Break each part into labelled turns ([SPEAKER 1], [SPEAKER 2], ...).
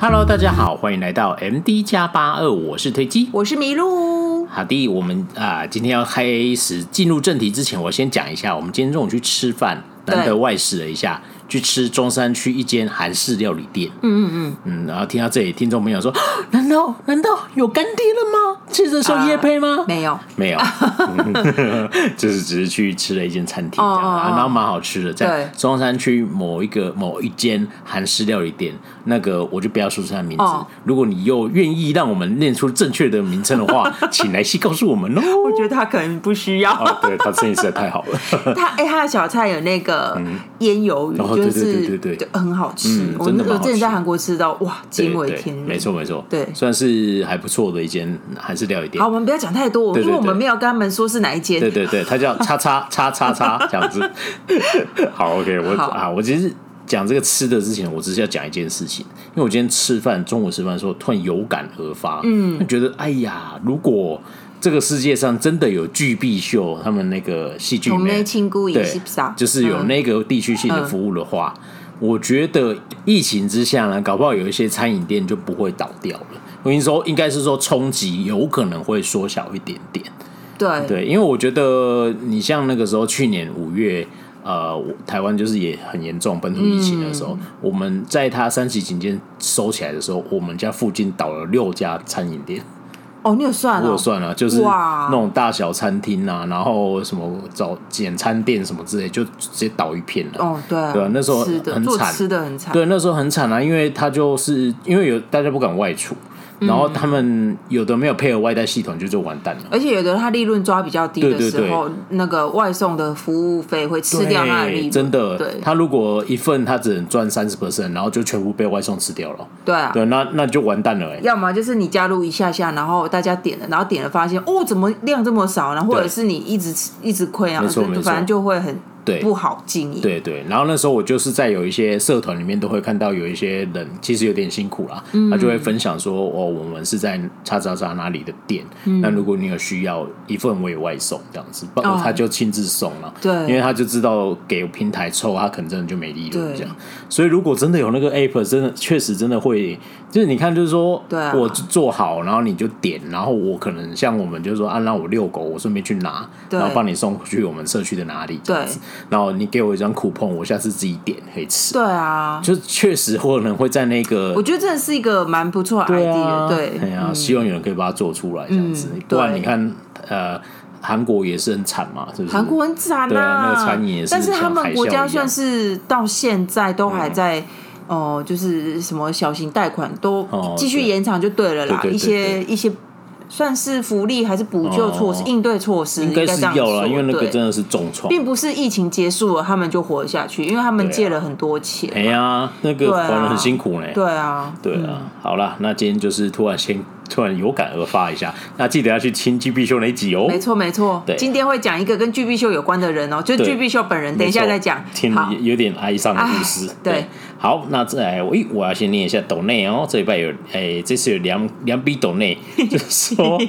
[SPEAKER 1] Hello，大家好，欢迎来到 MD 加八二，我是推机，
[SPEAKER 2] 我是麋鹿。
[SPEAKER 1] 好的，我们啊、呃，今天要开始进入正题之前，我先讲一下，我们今天中午去吃饭，难得外食了一下。去吃中山区一间韩式料理店，嗯嗯嗯嗯，然后听到这里，听众朋友说：“ 难道难道有干爹了吗？接着说业配吗？”
[SPEAKER 2] 没有，
[SPEAKER 1] 没有，就是只是去吃了一间餐厅，这样，然后蛮好吃的，在中山区某一个某一间韩式料理店，那个我就不要说出他的名字。如果你又愿意让我们念出正确的名称的话，请来信告诉我们哦。
[SPEAKER 2] 我觉得他可能不需要，
[SPEAKER 1] 对，他生意实在太好了。
[SPEAKER 2] 他哎，他的小菜有那个腌鱿鱼。
[SPEAKER 1] 对对对对对，
[SPEAKER 2] 很好吃。我我之前在韩国吃到，哇，惊为天人。
[SPEAKER 1] 没错没错，对，算是还不错的一间韩式料理店。
[SPEAKER 2] 好，我们不要讲太多，因为我们没有跟他们说是哪一间。
[SPEAKER 1] 对对对，他叫叉叉叉叉叉这样子。好，OK，我啊，我其实讲这个吃的之前，我只是要讲一件事情，因为我今天吃饭，中午吃饭的时候突然有感而发，嗯，觉得哎呀，如果。这个世界上真的有巨碧秀，他们那个戏剧对，就是有那个地区性的服务的话，嗯、我觉得疫情之下呢，搞不好有一些餐饮店就不会倒掉了。我跟你说，应该是说冲击有可能会缩小一点点。
[SPEAKER 2] 对
[SPEAKER 1] 对，因为我觉得你像那个时候去年五月，呃，台湾就是也很严重本土疫情的时候，嗯、我们在它三级警戒收起来的时候，我们家附近倒了六家餐饮店。
[SPEAKER 2] 哦，你有算？
[SPEAKER 1] 我有算了，就是那种大小餐厅啊，然后什么早简餐店什么之类，就直接倒一片了。
[SPEAKER 2] 哦，对啊，
[SPEAKER 1] 对啊，那时候很惨，
[SPEAKER 2] 吃的很惨。
[SPEAKER 1] 对，那时候很惨啊，因为他就是因为有大家不敢外出。然后他们有的没有配合外带系统，就就完蛋了。
[SPEAKER 2] 而且有的他利润抓比较低的时候，那个外送的服务费会吃掉他的利润。
[SPEAKER 1] 真的，对，他如果一份他只能赚三十 percent，然后就全部被外送吃掉了。
[SPEAKER 2] 对啊，
[SPEAKER 1] 对，那那就完蛋了哎。
[SPEAKER 2] 要么就是你加入一下下，然后大家点了，然后点了发现哦，怎么量这么少？然后或者是你一直吃一直亏啊，反正就会很。对，不好经营。对
[SPEAKER 1] 对，然后那时候我就是在有一些社团里面都会看到有一些人其实有点辛苦啦，嗯、他就会分享说哦，我们是在叉叉叉哪里的店，那、嗯、如果你有需要一份我也外送这样子，哦、他就亲自送了。对，因为他就知道给平台抽，他可能真的就没利润这样。所以如果真的有那个 app，真的确实真的会，就是你看就是说，对我做好，然后你就点，然后我可能像我们就是说，啊，让我遛狗，我顺便去拿，然后帮你送去我们社区的哪里对。然后你给我一张酷碰，我下次自己点可以吃。对啊，就确实可能会在那个，
[SPEAKER 2] 我觉得这是一个蛮不错的 idea。对，
[SPEAKER 1] 对啊，希望有人可以把它做出来这样子。不然你看，呃，韩国也是很惨嘛，是不是？
[SPEAKER 2] 韩国很惨啊，
[SPEAKER 1] 那个餐饮也是。
[SPEAKER 2] 但是他们国家算是到现在都还在哦，就是什么小型贷款都继续延长就对了啦，一些一些。算是福利还是补救措施、应对措施？
[SPEAKER 1] 应该是要了，因为那个真的是重创，
[SPEAKER 2] 并不是疫情结束了他们就活下去，因为他们借了很多钱。
[SPEAKER 1] 哎呀，那个还得很辛苦呢。
[SPEAKER 2] 对啊，
[SPEAKER 1] 对啊。好了，那今天就是突然先突然有感而发一下，那记得要去听巨碧秀那一集哦。
[SPEAKER 2] 没错没错，对，今天会讲一个跟巨碧秀有关的人哦，就是巨碧秀本人。等一下再讲，
[SPEAKER 1] 听有点哀伤的故事。对。好，那再来，我我要先念一下抖内哦。这一拜有，哎，这次有两两笔抖内，就是说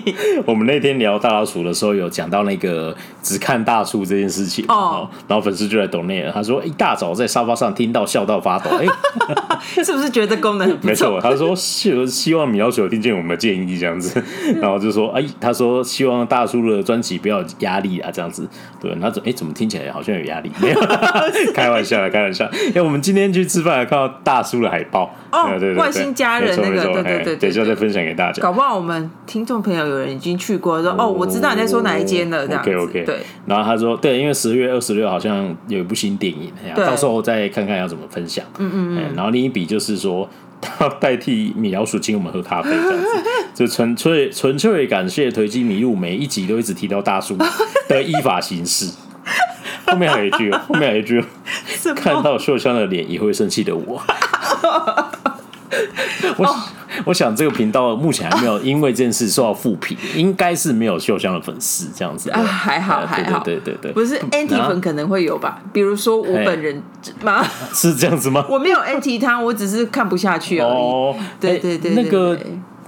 [SPEAKER 1] 我们那天聊大老鼠的时候，有讲到那个只看大树这件事情哦。然后粉丝就来抖内了，他说一大早在沙发上听到笑到发抖，哎，
[SPEAKER 2] 是不是觉得功能
[SPEAKER 1] 没错？他说希希望米老鼠有听见我们的建议这样子，然后就说哎，他说希望大叔的专辑不要压力啊这样子。对，他怎哎怎么听起来好像有压力？没有，开玩笑啦，开玩笑。哎，我们今天去吃饭。看到大叔的海报
[SPEAKER 2] 哦，对对，外星家人那个，对对对，
[SPEAKER 1] 等一下再分享给大家。
[SPEAKER 2] 搞不好我们听众朋友有人已经去过，说哦，我知道你在说哪一间了，这样
[SPEAKER 1] OK OK。对，然后他说对，因为十月二十六好像有一部新电影，到时候再看看要怎么分享。嗯嗯嗯。然后另一笔就是说，他代替米老鼠请我们喝咖啡，这样子，就纯粹纯粹感谢推机迷路，每一集都一直提到大叔的依法行事。后面还有一句，后面还有一句，看到秀香的脸也会生气的我。我我想这个频道目前还没有因为这件事受到负评，应该是没有秀香的粉丝这样子。
[SPEAKER 2] 啊，还好还好，
[SPEAKER 1] 对对对对，
[SPEAKER 2] 不是 anti 粉可能会有吧？比如说我本人吗？
[SPEAKER 1] 是这样子吗？
[SPEAKER 2] 我没有 anti 他，我只是看不下去而已。哦，对对对，
[SPEAKER 1] 那个。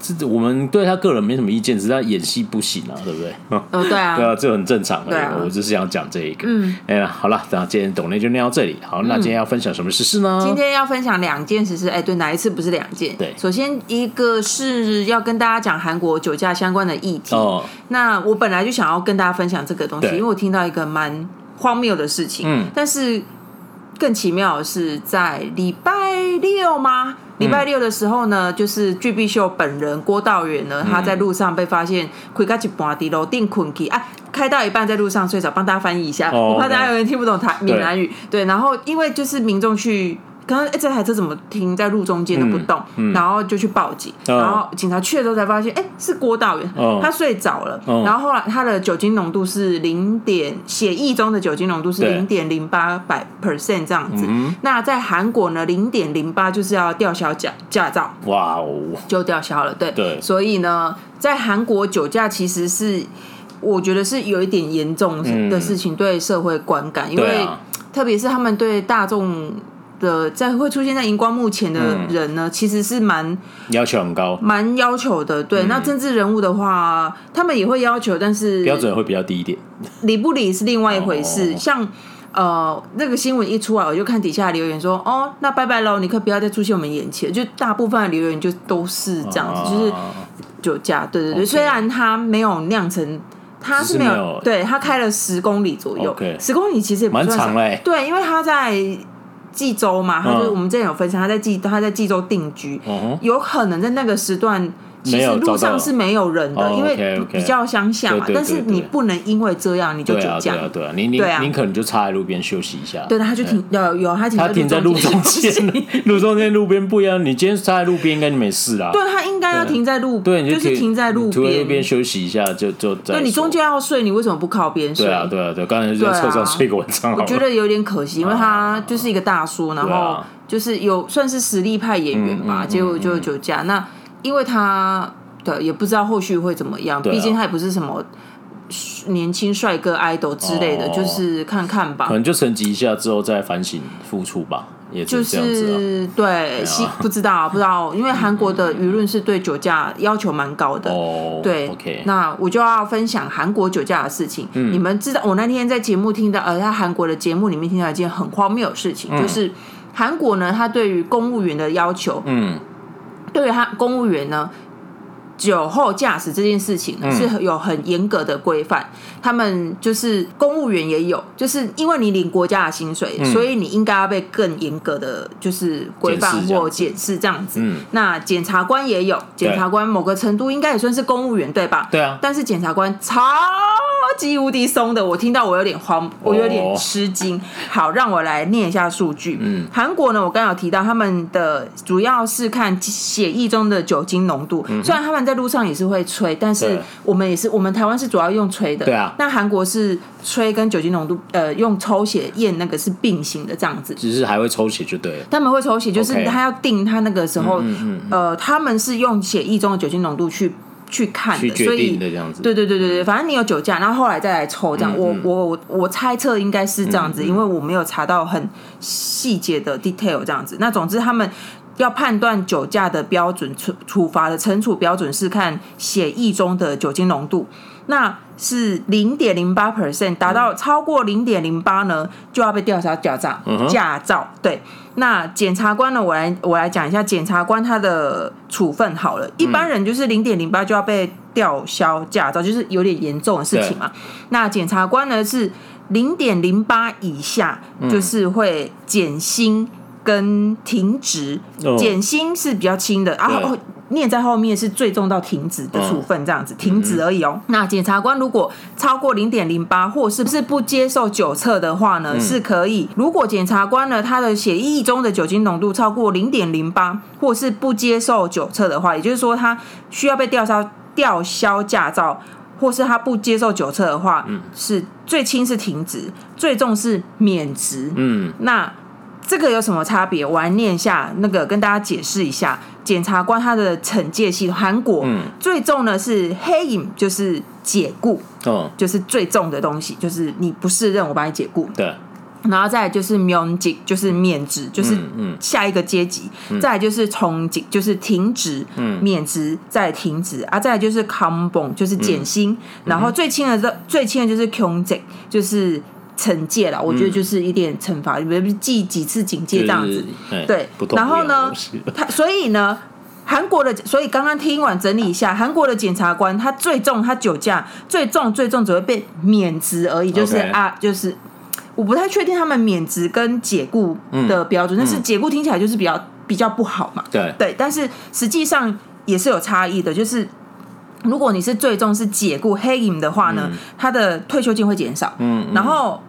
[SPEAKER 1] 这我们对他个人没什么意见，只是他演戏不行啊，对不对？
[SPEAKER 2] 哦，对啊，
[SPEAKER 1] 对啊，这很正常。
[SPEAKER 2] 对啊，
[SPEAKER 1] 我只是想讲这一个。嗯，哎呀，好了，那今天董内就念到这里。好，那今天要分享什么时事呢？
[SPEAKER 2] 今天要分享两件时事。哎，对，哪一次不是两件？
[SPEAKER 1] 对，
[SPEAKER 2] 首先一个是要跟大家讲韩国酒驾相关的议题。哦，那我本来就想要跟大家分享这个东西，因为我听到一个蛮荒谬的事情。嗯，但是更奇妙的是，在礼拜六吗？礼拜六的时候呢，就是具碧秀本人郭道远呢，他在路上被发现开到一半在楼顶困去，啊，开到一半在路上睡着，帮大家翻译一下，哦、我怕大家有人听不懂台闽南语，对，然后因为就是民众去。刚刚哎，这台车怎么停在路中间都不动？嗯嗯、然后就去报警，哦、然后警察去了之后才发现，哎，是郭道元，哦、他睡着了。哦、然后后来他的酒精浓度是零点，血液中的酒精浓度是零点零八百 percent 这样子。嗯、那在韩国呢，零点零八就是要吊销驾驾照。哇哦，就吊销了。对对。所以呢，在韩国酒驾其实是我觉得是有一点严重的事情，对社会观感，嗯、因为、啊、特别是他们对大众。的在会出现在荧光幕前的人呢，嗯、其实是蛮
[SPEAKER 1] 要求很高，
[SPEAKER 2] 蛮要求的。对，嗯、那政治人物的话，他们也会要求，但是
[SPEAKER 1] 标准会比较低一点。
[SPEAKER 2] 理不理是另外一回事。哦、像呃，那个新闻一出来，我就看底下留言说：“哦，那拜拜喽，你可不要再出现我们眼前。”就大部分的留言就都是这样子，哦、就是酒驾。对对对虽然他没有酿成，他是没有，没有对他开了十公里左右，十公里其实也不算长
[SPEAKER 1] 嘞。
[SPEAKER 2] 对，因为他在。济州嘛，他就是我们之前有分享，他在济他在济州定居，有可能在那个时段。其实路上是没有人的，因为比较乡下嘛。但是你不能因为这样你就酒驾。对啊，对啊，你你你可能就插在路边休息一下。对，他就停，有有他停。他停在路中间，路中间路边不一样。你今天插在路边，应该没事啦。对，他应该要停在路边，就是停在路边，路边休息一下就就。那，你中间要睡，你为什么不靠边睡？对啊，对啊，对，刚才就在车上睡个晚上。我觉得有点可惜，因为他就是一个大叔，然后就是有算是实力派演员吧，结果就酒驾那。因为他的也不知道后续会怎么样，毕竟他也不是什么年轻帅哥 idol 之类的，就是看看吧。可能就升级一下之后再反省付出吧，也就是对，不知道 不知道，因为韩国的舆论是对酒驾要求蛮高的。哦，对，OK，那我就要分享韩国酒驾的事情。嗯你们知道，我那天在节目听到，呃，在韩国的节目里面听到一件很荒谬的事情，就是韩国呢，他对于公务员的要求，嗯。对于他公务员呢，酒后驾驶这件事情是有很严格的规范。嗯、他们就是公务员也有，就是因为你领国家的薪水，嗯、所以你应该要被更严格的就是规范或检视这样子。嗯、那检察官也有，检察官某个程度应该也算是公务员对吧？对啊。但是检察官超。超级无敌松的，我听到我有点慌，我有点吃惊。Oh. 好，让我来念一下数据。嗯，韩国呢，我刚刚有提到，他们的主要是看血液中的酒精浓度。嗯、虽然他们在路上也是会吹，但是我们也是，我们台湾是主要用吹的。对啊。那韩国是吹跟酒精浓度，呃，用抽血验那个是并行的这样子。只是还会抽血就对了。他们会抽血，就是他要定他那个时候.呃，他们是用血液中的酒精浓度去。去看的，所以对对对对对，反正你有酒驾，然后后来再来抽这样。我我我我猜测应该是这样子，因为我没有查到很细节的 detail 这样子。那总之他们要判断酒驾的标准处处罚的惩处标准是看血液中的酒精浓度。那是零点零八 percent，达到超过零点零八呢，就要被吊销驾照。驾照对。那检察官呢？我来我来讲一下检察官他的处分好了。一般人就是零点零八就要被吊销驾照，就是有点严重的事情嘛。那检察官呢是零点零八以下，就是会减薪跟停职。减薪是比较轻的，然后。念在后面是最重到停职的处分，这样子、嗯、停职而已哦。嗯、那检察官如果超过零点零八，或是不是不接受酒测的话呢，嗯、是可以。如果检察官呢，他的血液中的酒精浓度超过零点零八，或是不接受酒测的话，也就是说他需要被吊销吊销驾照，或是他不接受酒测的话，嗯、是最轻是停职，最重是免职。嗯，那这个有什么差别？我来念一下，那个跟大家解释一下。检察官他的惩戒系统，韩国最重的是黑影，就是解雇，哦，就是最重的东西，就是你不适任，我把你解雇。对，然后再来就是免职，就是免职，就是下一个阶级。嗯嗯、再来就是从职，就是停职，嗯、免职再停职啊。再来就是 combo，，就是减薪。嗯、然后最轻的最轻的就是穷职，就是惩戒了。嗯、我觉得就是一点惩罚，比如记几次警戒这样子。就是、对，然后呢，他所以呢，韩国的，所以刚刚听完整理一下，韩国的检察官他最重，他酒驾最重最重只会被免职而已，就是啊，就是。我不太确定他们免职跟解雇的标准，嗯、但是解雇听起来就是比较比较不好嘛。
[SPEAKER 1] 对
[SPEAKER 2] 对，但是实际上也是有差异的。就是如果你是最终是解雇黑影的话呢，嗯、他的退休金会减少。嗯，嗯然后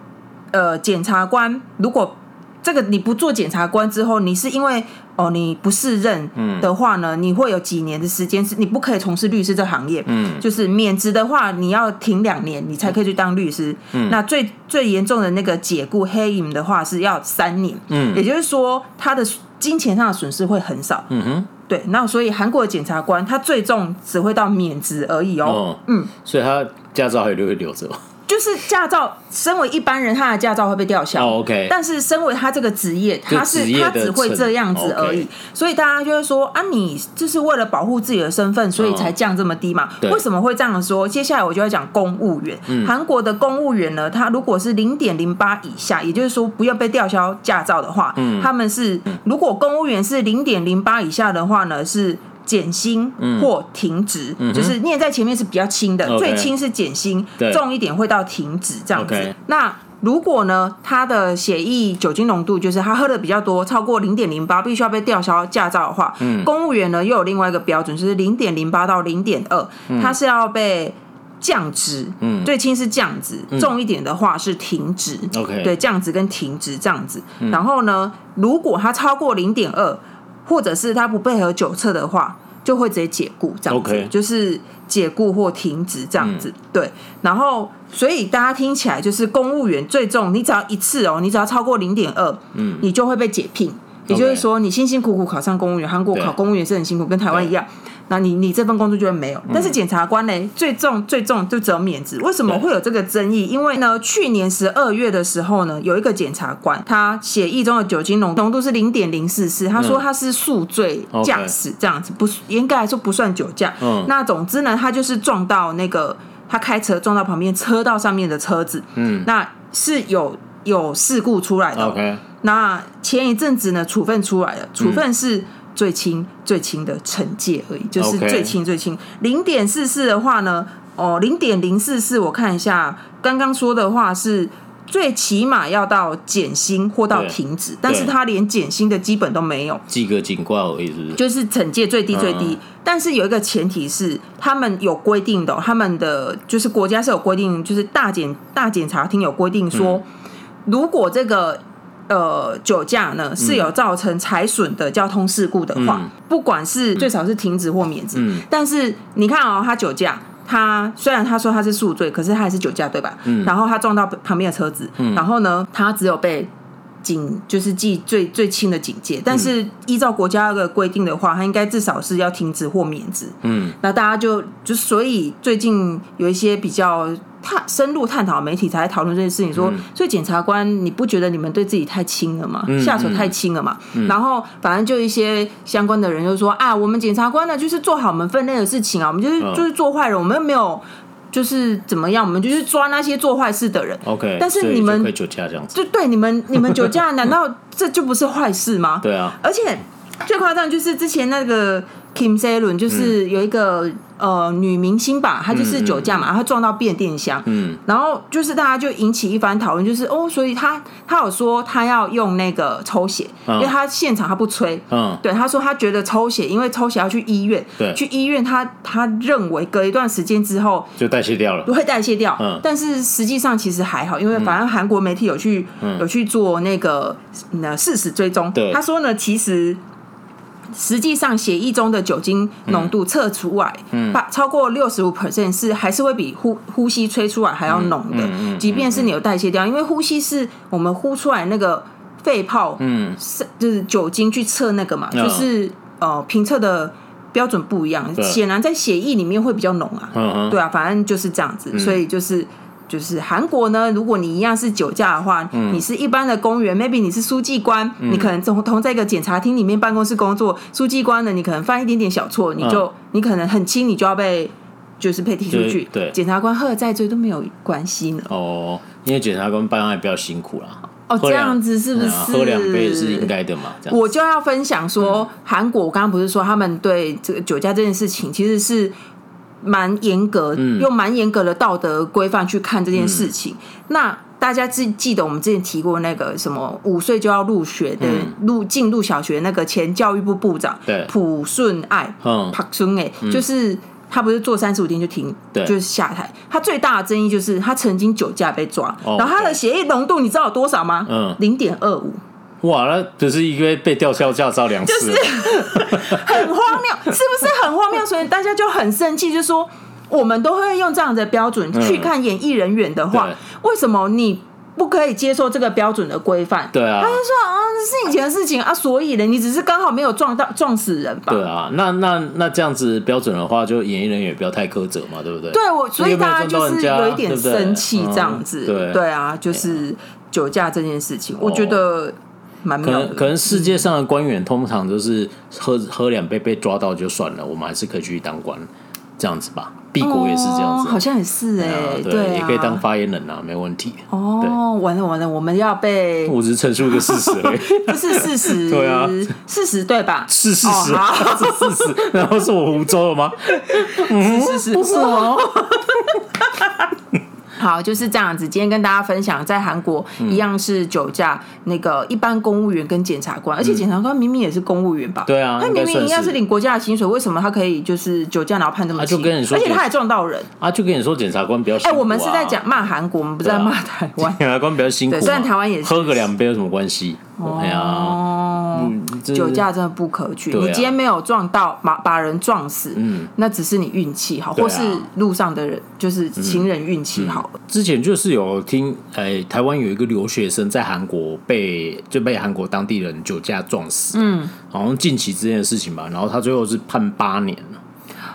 [SPEAKER 2] 呃，检察官如果这个你不做检察官之后，你是因为哦你不适任的话呢，嗯、你会有几年的时间是你不可以从事律师这行业。嗯，就是免职的话，你要停两年，你才可以去当律师。嗯，那最最严重的那个解雇黑影的话是要三年。嗯，也就是说他的金钱上的损失会很少。嗯哼，对。那所以韩国的检察官他最终只会到免职而已哦。哦嗯，
[SPEAKER 1] 所以他驾照还留会留着。
[SPEAKER 2] 就是驾照，身为一般人，他的驾照会被吊销。
[SPEAKER 1] Oh, OK。但
[SPEAKER 2] 是身为他这个职业，他是他只会这样子而已。Okay. 所以大家就会说啊，你就是为了保护自己的身份，所以才降这么低嘛？Oh, 为什么会这样说？接下来我就要讲公务员。韩、嗯、国的公务员呢，他如果是零点零八以下，也就是说不要被吊销驾照的话，嗯、他们是如果公务员是零点零八以下的话呢，是。减薪或停职，嗯、就是念在前面是比较轻的，嗯、最轻是减薪，重一点会到停职这样子。那如果呢，他的血液酒精浓度就是他喝的比较多，超过零点零八，必须要被吊销驾照的话，嗯、公务员呢又有另外一个标准，就是零点零八到零点二，他是要被降职，嗯、最轻是降职，嗯、重一点的话是停职。Okay. 对，降职跟停职这样子。嗯、然后呢，如果他超过零点二。或者是他不配合酒测的话，就会直接解雇这样子，Okay. 就是解雇或停职这样子。嗯、对，然后所以大家听起来就是公务员最重，你只要一次哦，你只要超过零点二，嗯，你就会被解聘。也就是说，你辛辛苦苦考上公务员，韩国考公务员是很辛苦，跟台湾一样。那你你这份工作就会没有，但是检察官呢，最重最重就只有免职。为什么会有这个争议？因为呢，去年十二月的时候呢，有一个检察官，他血液中的酒精浓浓度是零点零四四，他说他是宿醉驾驶，这样子不应该来说不算酒驾。嗯，那总之呢，他就是撞到那个他开车撞到旁边车道上面的车子，嗯，那是有有事故出来的。OK，那前一阵子呢，处分出来了，处分是。最轻最轻的惩戒而已，就是最轻最轻。零点四四的话呢，哦，零点零四四，我看一下，刚刚说的话是最起码要到减薪或到停止，但是他连减薪的基本都没有，
[SPEAKER 1] 记个警告而已，是不是？
[SPEAKER 2] 就是惩戒最低最低，嗯、但是有一个前提是，他们有规定的，他们的就是国家是有规定，就是大检大检察厅有规定说，嗯、如果这个。呃，酒驾呢是有造成财损的交通事故的话，嗯、不管是最少是停止或免职。嗯、但是你看哦，他酒驾，他虽然他说他是宿醉，可是他还是酒驾，对吧？嗯、然后他撞到旁边的车子，嗯、然后呢，他只有被警就是记最最轻的警戒。但是依照国家的规定的话，他应该至少是要停职或免职。嗯，那大家就就所以最近有一些比较。探深入探讨，媒体才讨论这件事情。说，所以检察官，你不觉得你们对自己太轻了吗？下手太轻了嘛？然后，反正就一些相关的人就说啊，我们检察官呢，就是做好我们分内的事情啊，我们就是就是做坏人，我们又没有就是怎么样，我们就是抓那些做坏事的人。OK，但是你们
[SPEAKER 1] 酒驾这样子，
[SPEAKER 2] 就对你们，你们酒驾，难道这就不是坏事吗？
[SPEAKER 1] 对啊，
[SPEAKER 2] 而且最夸张就是之前那个。Kim Selun，就是有一个、嗯、呃女明星吧，她就是酒驾嘛，她、嗯嗯、撞到变电箱，嗯，然后就是大家就引起一番讨论，就是哦，所以她她有说她要用那个抽血，嗯、因为她现场她不吹，嗯，对，她说她觉得抽血，因为抽血要去医院，对，去医院她她认为隔一段时间之后
[SPEAKER 1] 就代谢掉了，
[SPEAKER 2] 不会代谢掉，嗯，但是实际上其实还好，因为反正韩国媒体有去、嗯、有去做那个那事实追踪，对，他说呢，其实。实际上，血液中的酒精浓度测出来，嗯，超过六十五 percent 是还是会比呼呼吸吹出来还要浓的。嗯，即便是你有代谢掉，因为呼吸是我们呼出来那个肺泡，嗯，是就是酒精去测那个嘛，就是呃评测的标准不一样，显然在血液里面会比较浓啊。嗯，对啊，反正就是这样子，所以就是。就是韩国呢，如果你一样是酒驾的话，嗯、你是一般的公务员，maybe 你是书记官，嗯、你可能同同在一个检察厅里面办公室工作，书记官呢，你可能犯一点点小错，你就、嗯、你可能很轻，你就要被就是被踢出去。对，检察官喝再醉都没有关系呢。
[SPEAKER 1] 哦，因为检察官办案比较辛苦啦。
[SPEAKER 2] 哦，这样子是不是？
[SPEAKER 1] 喝两杯是应该的嘛？
[SPEAKER 2] 我就要分享说，韩、嗯、国我刚刚不是说他们对这个酒驾这件事情其实是蛮严格，嗯、用蛮严格的道德规范去看这件事情。嗯、那大家记记得我们之前提过那个什么五岁就要入学的入进入小学那个前教育部部长朴顺爱，嗯，朴顺爱就是。他不是做三十五天就停，对就是下台。他最大的争议就是他曾经酒驾被抓，哦、然后他的血液浓度你知道有多少吗？嗯，零点二五。
[SPEAKER 1] 哇，那只是因为被吊销驾照两次，
[SPEAKER 2] 就是 很荒谬，是不是很荒谬？所以大家就很生气，就说我们都会用这样的标准去看演艺人员的话，嗯、为什么你？不可以接受这个标准的规范。
[SPEAKER 1] 对啊，
[SPEAKER 2] 他就说啊，这是以前的事情啊，所以呢，你只是刚好没有撞到撞死人吧？
[SPEAKER 1] 对啊，那那那这样子标准的话，就演艺人员也不要太苛责嘛，对不对？
[SPEAKER 2] 对，我所以大家就是有一点生气这样子。
[SPEAKER 1] 对，对，对，
[SPEAKER 2] 对啊，就是酒驾这件事情，我觉得蛮。可
[SPEAKER 1] 能可能世界上的官员通常都是喝喝两杯被抓到就算了，我们还是可以去当官。这样子吧，敝国也是这样子，
[SPEAKER 2] 好像也是哎，对，
[SPEAKER 1] 也可以当发言人啊，没问题。
[SPEAKER 2] 哦，完了完了，我们要被
[SPEAKER 1] 我只是陈述一个事实而已，
[SPEAKER 2] 这是事实，
[SPEAKER 1] 对啊，
[SPEAKER 2] 事实对吧？
[SPEAKER 1] 是事实，是事实，然后是我胡诌了吗？
[SPEAKER 2] 嗯，事实不是哦。好，就是这样子。今天跟大家分享，在韩国一样是酒驾，那个一般公务员跟检察官，而且检察官明明也是公务员吧？
[SPEAKER 1] 对啊，
[SPEAKER 2] 他明明一样是领国家的薪水，为什么他可以就是酒驾然后判这么轻？而且他还撞到人
[SPEAKER 1] 啊！就跟你说，检察官比较。哎，
[SPEAKER 2] 我们是在讲骂韩国，我们不是在骂台湾。
[SPEAKER 1] 检察官比较辛苦，
[SPEAKER 2] 虽然台湾也是
[SPEAKER 1] 喝个两杯有什么关系？哎呀，
[SPEAKER 2] 酒驾真的不可取。你今天没有撞到，把把人撞死，嗯，那只是你运气好，或是路上的人就是行人运气好。
[SPEAKER 1] 之前就是。有听，哎，台湾有一个留学生在韩国被就被韩国当地人酒驾撞死，嗯，好像近期之间的事情吧。然后他最后是判八年了，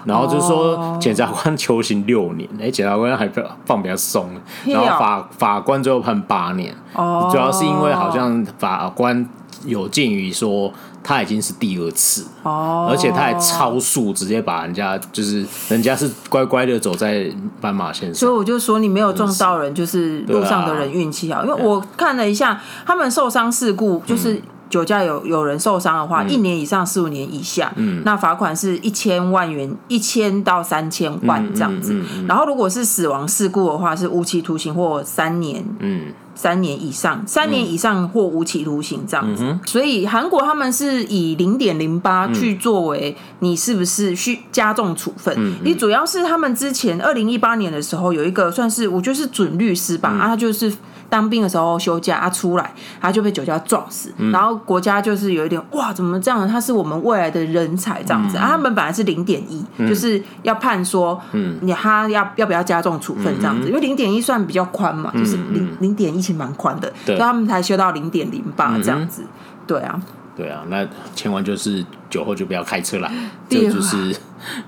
[SPEAKER 1] 然后就是说检察官求刑六年，哎，检察官还放比较松，然后法法官最后判八年，哦，主要是因为好像法官有鉴于说。他已经是第二次，oh. 而且他还超速，直接把人家就是人家是乖乖的走在斑马线上，
[SPEAKER 2] 所以我就说你没有撞到人，就是路上的人运气好。啊、因为我看了一下，他们受伤事故就是酒驾有有人受伤的话，嗯、一年以上四五年以下，嗯，那罚款是一千万元，一千到三千万这样子。然后如果是死亡事故的话，是无期徒刑或三年，嗯。三年以上，三年以上或无期徒刑这样子。嗯、所以韩国他们是以零点零八去作为你是不是需加重处分。你、嗯、主要是他们之前二零一八年的时候有一个算是我觉得是准律师吧，他就是。当兵的时候休假，他出来，他就被酒驾撞死。嗯、然后国家就是有一点哇，怎么这样？他是我们未来的人才这样子。嗯、啊，他们本来是零点一，就是要判说，嗯，你他要要不要加重处分这样子？嗯、因为零点一算比较宽嘛，嗯、就是零零点一其实蛮宽的，对所以他们才修到零点零八这样子。嗯、对啊，
[SPEAKER 1] 对啊，那千万就是酒后就不要开车啦，这就，是。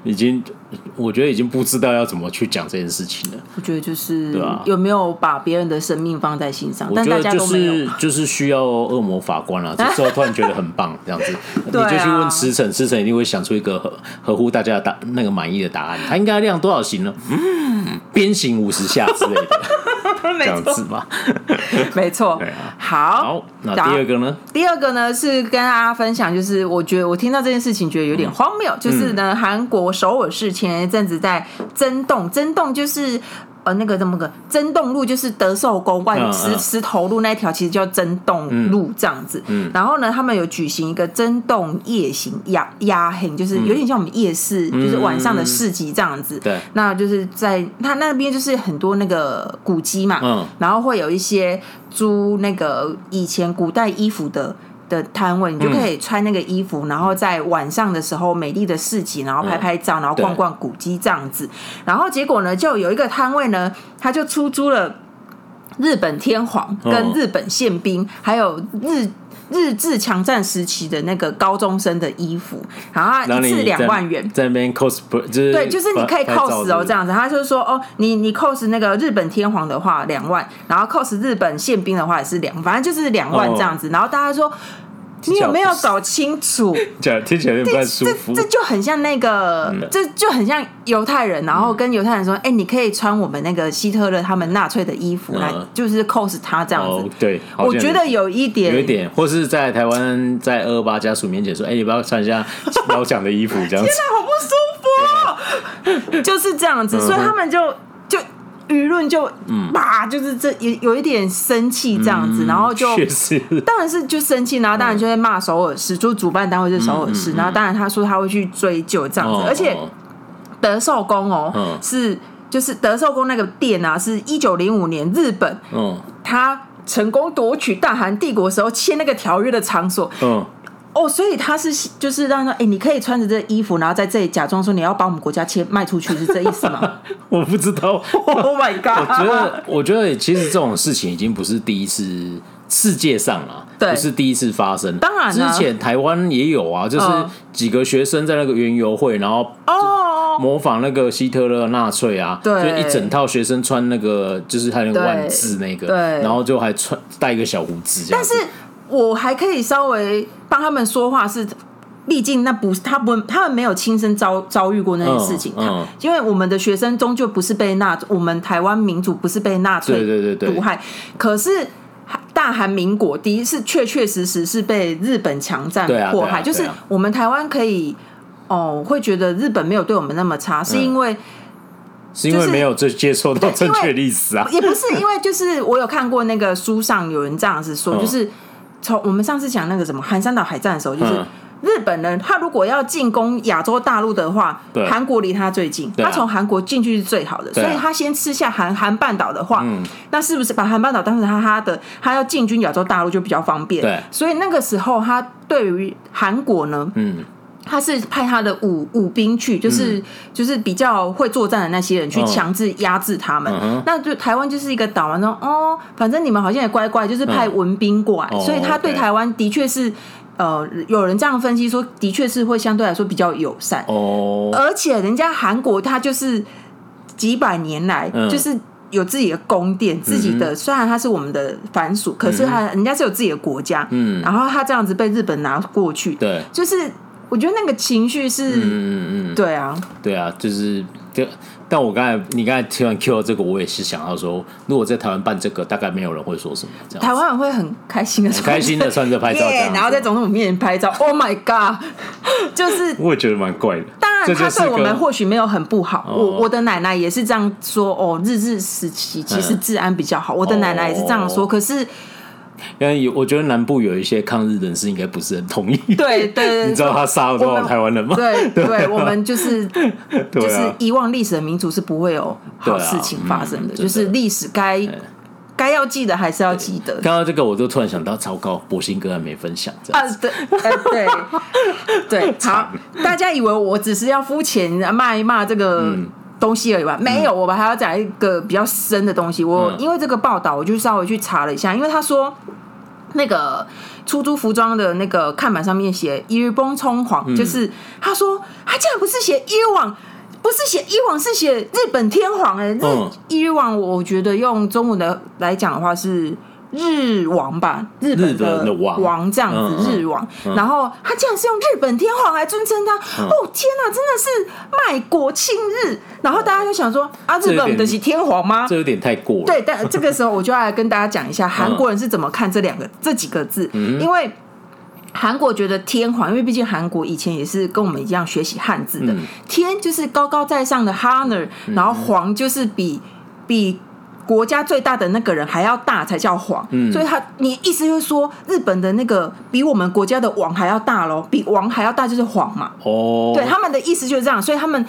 [SPEAKER 1] 已经，我觉得已经不知道要怎么去讲这件事情了。
[SPEAKER 2] 我觉得就是，对啊，有没有把别人的生命放在心上？
[SPEAKER 1] 我觉得就是 就是需要恶魔法官了。这时候突然觉得很棒，这样子，你就去问驰骋，驰骋一定会想出一个合合乎大家的答那个满意的答案。他应该量多少刑呢？嗯，鞭刑五十下之类的，这样子吧。
[SPEAKER 2] 没错，好。
[SPEAKER 1] 那第二个呢？
[SPEAKER 2] 第二个呢是跟大家分享，就是我觉得我听到这件事情觉得有点荒谬，就是呢韩。国首尔市前一阵子在增洞，增洞就是呃那个这么个增洞路，就是德寿宫外石石头路那一条，其实叫增洞路这样子。嗯嗯、然后呢，他们有举行一个增洞夜行压压黑，就是有点像我们夜市，嗯、就是晚上的市集这样子。对、嗯，那就是在他那边就是很多那个古迹嘛，嗯、然后会有一些租那个以前古代衣服的。的摊位，你就可以穿那个衣服，嗯、然后在晚上的时候，美丽的市集，然后拍拍照，然后逛逛古迹这样子。然后结果呢，就有一个摊位呢，他就出租了日本天皇跟日本宪兵，哦、还有日日治强战时期的那个高中生的衣服，然后一次两万元，
[SPEAKER 1] 在那边 cos 就是
[SPEAKER 2] 对，就是你可以 cos 哦这样子，他就是说哦，你你 cos 那个日本天皇的话两万，然后 cos 日本宪兵的话也是两，反正就是两万这样子，然后大家说。你有没有搞清楚？
[SPEAKER 1] 讲听起来有点不太舒服。
[SPEAKER 2] 这这就很像那个，这就很像犹太人，然后跟犹太人说：“哎，你可以穿我们那个希特勒他们纳粹的衣服来，就是 cos 他这样子。”
[SPEAKER 1] 对，
[SPEAKER 2] 我觉得有一点，
[SPEAKER 1] 有一点，或是在台湾在二二八家属面前说：“哎，你不要穿一下老蒋的衣服，这样子。”天
[SPEAKER 2] 哪，好不舒服哦！就是这样子，所以他们就就。舆论就吧，就是这有有一点生气这样子，然后就当然是就生气，然后当然就会骂首尔市，就主办单位是首尔市，然后当然他说他会去追究这样子，而且德寿宫哦是就是德寿宫那个店啊，是一九零五年日本嗯。他成功夺取大韩帝国时候签那个条约的场所。哦，所以他是就是让他哎，你可以穿着这衣服，然后在这里假装说你要把我们国家切卖出去，是这意思吗？
[SPEAKER 1] 我不知道。
[SPEAKER 2] Oh my god！
[SPEAKER 1] 我觉得，我觉得其实这种事情已经不是第一次，世界上啊，不是第一次发生。
[SPEAKER 2] 当然，
[SPEAKER 1] 之前台湾也有啊，就是几个学生在那个园游会，然后哦模仿那个希特勒纳粹啊，对，就一整套学生穿那个就是他那个万字那个，对，然后就还穿戴一个小胡子这样。
[SPEAKER 2] 但是。我还可以稍微帮他们说话，是毕竟那不是他不他们没有亲身遭遭遇过那些事情，嗯，因为我们的学生终究不是被纳，我们台湾民主不是被纳粹毒害，可是大韩民国第一是确确实实是被日本强占迫害，就是我们台湾可以哦会觉得日本没有对我们那么差，是因为
[SPEAKER 1] 是因为没有这接受到正确历史啊，
[SPEAKER 2] 也不是因为就是我有看过那个书上有人这样子说，就是。从我们上次讲那个什么韩山岛海战的时候，就是日本人他如果要进攻亚洲大陆的话，韩国离他最近，他从韩国进去是最好的，所以他先吃下韩韩半岛的话，那是不是把韩半岛当成他他的，他要进军亚洲大陆就比较方便？对，所以那个时候他对于韩国呢，嗯。他是派他的武武兵去，就是、嗯、就是比较会作战的那些人去强制压制他们。嗯、那就台湾就是一个岛，然后哦，反正你们好像也乖乖，就是派文兵过来，嗯、所以他对台湾的确是，呃，有人这样分析说，的确是会相对来说比较友善。哦，而且人家韩国他就是几百年来就是有自己的宫殿，嗯、自己的虽然他是我们的藩属，可是他人家是有自己的国家。嗯，然后他这样子被日本拿过去，对，就是。我觉得那个情绪是，嗯嗯嗯，对啊，
[SPEAKER 1] 对啊，就是就，但我刚才你刚才听完 Q 这个，我也是想到说，如果在台湾办这个，大概没有人会说什么。这样，
[SPEAKER 2] 台湾人会很开心的，
[SPEAKER 1] 很开心的穿着拍照，yeah,
[SPEAKER 2] 然后在总统面前拍照。Oh my god！就是
[SPEAKER 1] 我也觉得蛮怪的。
[SPEAKER 2] 当然，他对我们或许没有很不好。我我的奶奶也是这样说。哦，日治时期其实治安比较好。我的奶奶也是这样说。可是。
[SPEAKER 1] 因为有，我觉得南部有一些抗日人士应该不是很同意。
[SPEAKER 2] 对对，
[SPEAKER 1] 你知道他杀了多少台湾人吗？
[SPEAKER 2] 对 对，我们就是 就是遗忘历史的民族是不会有好事情发生的，就是历史该该要记得还是要记得。
[SPEAKER 1] 刚刚这个我就突然想到，糟糕，博兴哥还没分享这样
[SPEAKER 2] 啊？对，对对，好，大家以为我只是要肤浅骂一骂这个东西而已吧？没有，我们还要讲一个比较深的东西。我因为这个报道，我就稍微去查了一下，因为他说。那个出租服装的那个看板上面写“一日本天皇”，嗯、就是他说他竟然不是写“一网”，不是写“伊网”，是写“日本天皇”哎，日“伊王”我觉得用中文的来讲的话是。日王吧，日本的王这样子，日王。然后他竟然是用日本天皇来尊称他，哦天哪，真的是卖国庆日。然后大家就想说啊，日本的是天皇吗？
[SPEAKER 1] 这有点太过了。
[SPEAKER 2] 对，但这个时候我就要来跟大家讲一下韩国人是怎么看这两个这几个字，因为韩国觉得天皇，因为毕竟韩国以前也是跟我们一样学习汉字的，天就是高高在上的 honor，然后皇就是比比。国家最大的那个人还要大才叫皇，所以他你意思就是说日本的那个比我们国家的王还要大喽，比王还要大就是皇嘛。哦，对，他们的意思就是这样，所以他们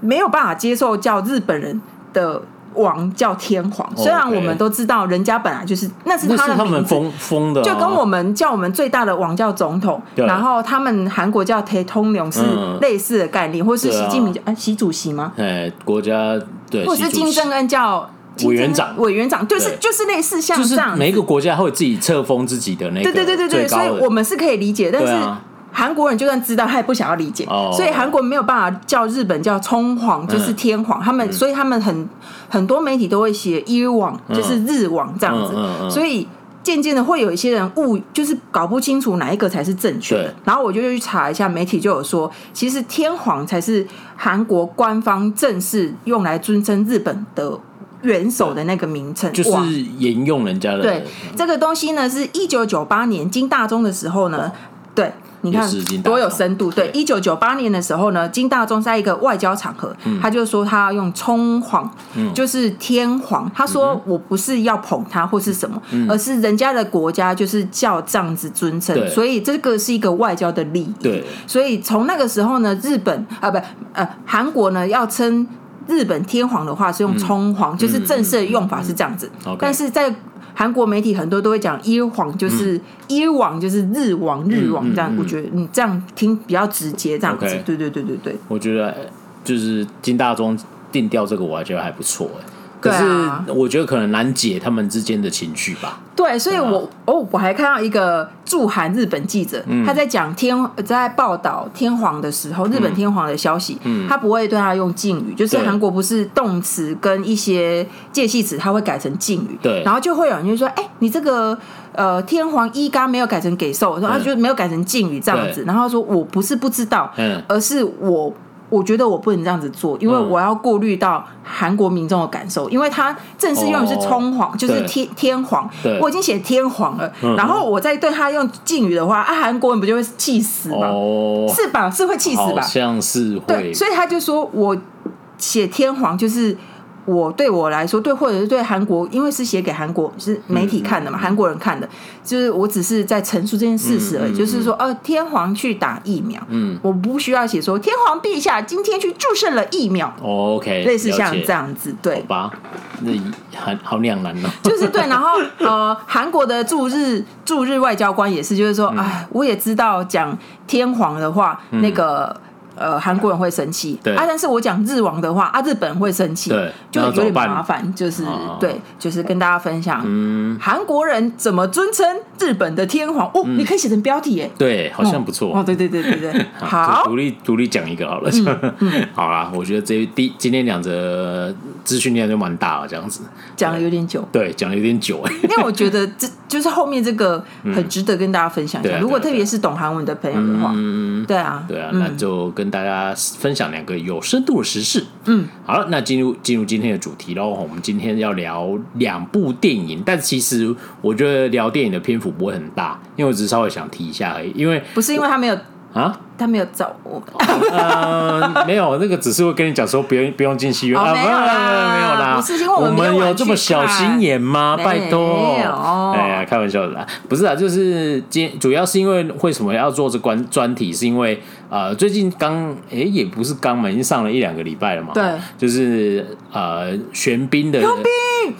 [SPEAKER 2] 没有办法接受叫日本人的王叫天皇。虽然我们都知道，人家本来就是那是他们
[SPEAKER 1] 封封的，
[SPEAKER 2] 就跟我们叫我们最大的王叫总统，然后他们韩国叫太通龙是类似的概念，或是习近平哎，习主席吗？
[SPEAKER 1] 哎，国家对，
[SPEAKER 2] 或是金正恩叫。
[SPEAKER 1] 委员长，
[SPEAKER 2] 委员长就是就是类似像这样，
[SPEAKER 1] 每一个国家会自己册封自己的那个，
[SPEAKER 2] 对对对对对，所以我们是可以理解，但是。韩国人就算知道，他也不想要理解，哦、所以韩国没有办法叫日本叫冲皇，就是天皇。嗯、他们所以他们很很多媒体都会写伊王，就是日王这样子。嗯嗯嗯、所以渐渐的会有一些人误，就是搞不清楚哪一个才是正确的。然后我就去查一下，媒体就有说，其实天皇才是韩国官方正式用来尊称日本的元首的那个名称，
[SPEAKER 1] 就是沿用人家的。
[SPEAKER 2] 对，这个东西呢，是一九九八年金大中的时候呢，对。你看多有深度！对，一九九八年的时候呢，金大中在一个外交场合，他就说他要用冲皇，就是天皇。他说我不是要捧他或是什么，而是人家的国家就是叫这样子尊称，所以这个是一个外交的利益。对，所以从那个时候呢，日本啊不呃韩国呢要称日本天皇的话是用冲皇，就是正式的用法是这样子。但是在韩国媒体很多都会讲“一皇”，就是“一王”，就是日王、日王这样。我觉得你这样听比较直接，这样子。对对对对对。
[SPEAKER 1] 我觉得就是金大中定调这个，我还觉得还不错哎。可是我觉得可能难解他们之间的情绪吧。
[SPEAKER 2] 对，所以我哦，我还看到一个驻韩日本记者，他在讲天在报道天皇的时候，日本天皇的消息，他不会对他用敬语，就是韩国不是动词跟一些介系词，他会改成敬语。对，然后就会有人就说：“哎，你这个呃天皇一嘎没有改成给受，然后他就没有改成敬语这样子。”然后说：“我不是不知道，而是我。”我觉得我不能这样子做，因为我要顾虑到韩国民众的感受，因为他正式用的是冲皇，就是天天皇，我已经写天皇了，然后我再对他用敬语的话，啊，韩国人不就会气死吗？是吧？是会气死吧？
[SPEAKER 1] 像是会，
[SPEAKER 2] 对，所以他就说我写天皇就是。我对我来说，对或者是对韩国，因为是写给韩国是媒体看的嘛，韩国人看的，就是我只是在陈述这件事实而已。就是说，呃，天皇去打疫苗，嗯，我不需要写说天皇陛下今天去注射了疫苗。
[SPEAKER 1] OK，
[SPEAKER 2] 类似像这样子，对，
[SPEAKER 1] 好吧，那很好两难呢。
[SPEAKER 2] 就是对，然后 呃，韩国的驻日驻日外交官也是，就是说，哎，我也知道讲天皇的话，那个。呃，韩国人会生气，对。啊，但是我讲日王的话，啊，日本人会生气，对，就有点麻烦，就是对，就是跟大家分享，嗯，韩国人怎么尊称日本的天皇？哦，你可以写成标题耶，对，
[SPEAKER 1] 好像不错，
[SPEAKER 2] 哦，对对对对对，好，
[SPEAKER 1] 独立独立讲一个好了，好啦，我觉得这第今天两则资讯量就蛮大了，这样子。
[SPEAKER 2] 讲的有点久，
[SPEAKER 1] 对，讲的有点久，哎，
[SPEAKER 2] 因为我觉得这 就是后面这个很值得跟大家分享一下，如果特别是懂韩文的朋友的话，嗯，对啊，
[SPEAKER 1] 对啊，那就跟。大家分享两个有深度的时事。嗯，好了，那进入进入今天的主题喽。我们今天要聊两部电影，但其实我觉得聊电影的篇幅不会很大，因为我只是稍微想提一下而已。因为
[SPEAKER 2] 不是因为他没有。啊，他没有找我。
[SPEAKER 1] 呃，没有，那个只是会跟你讲说，不用不用进戏院啊，没有啦，没有啦。我们有这么小心眼吗？拜托，哎呀，开玩笑的啦，不是啊，就是今主要是因为为什么要做这关专题，是因为呃，最近刚哎也不是刚嘛，已经上了一两个礼拜了嘛。对，就是呃，玄彬的，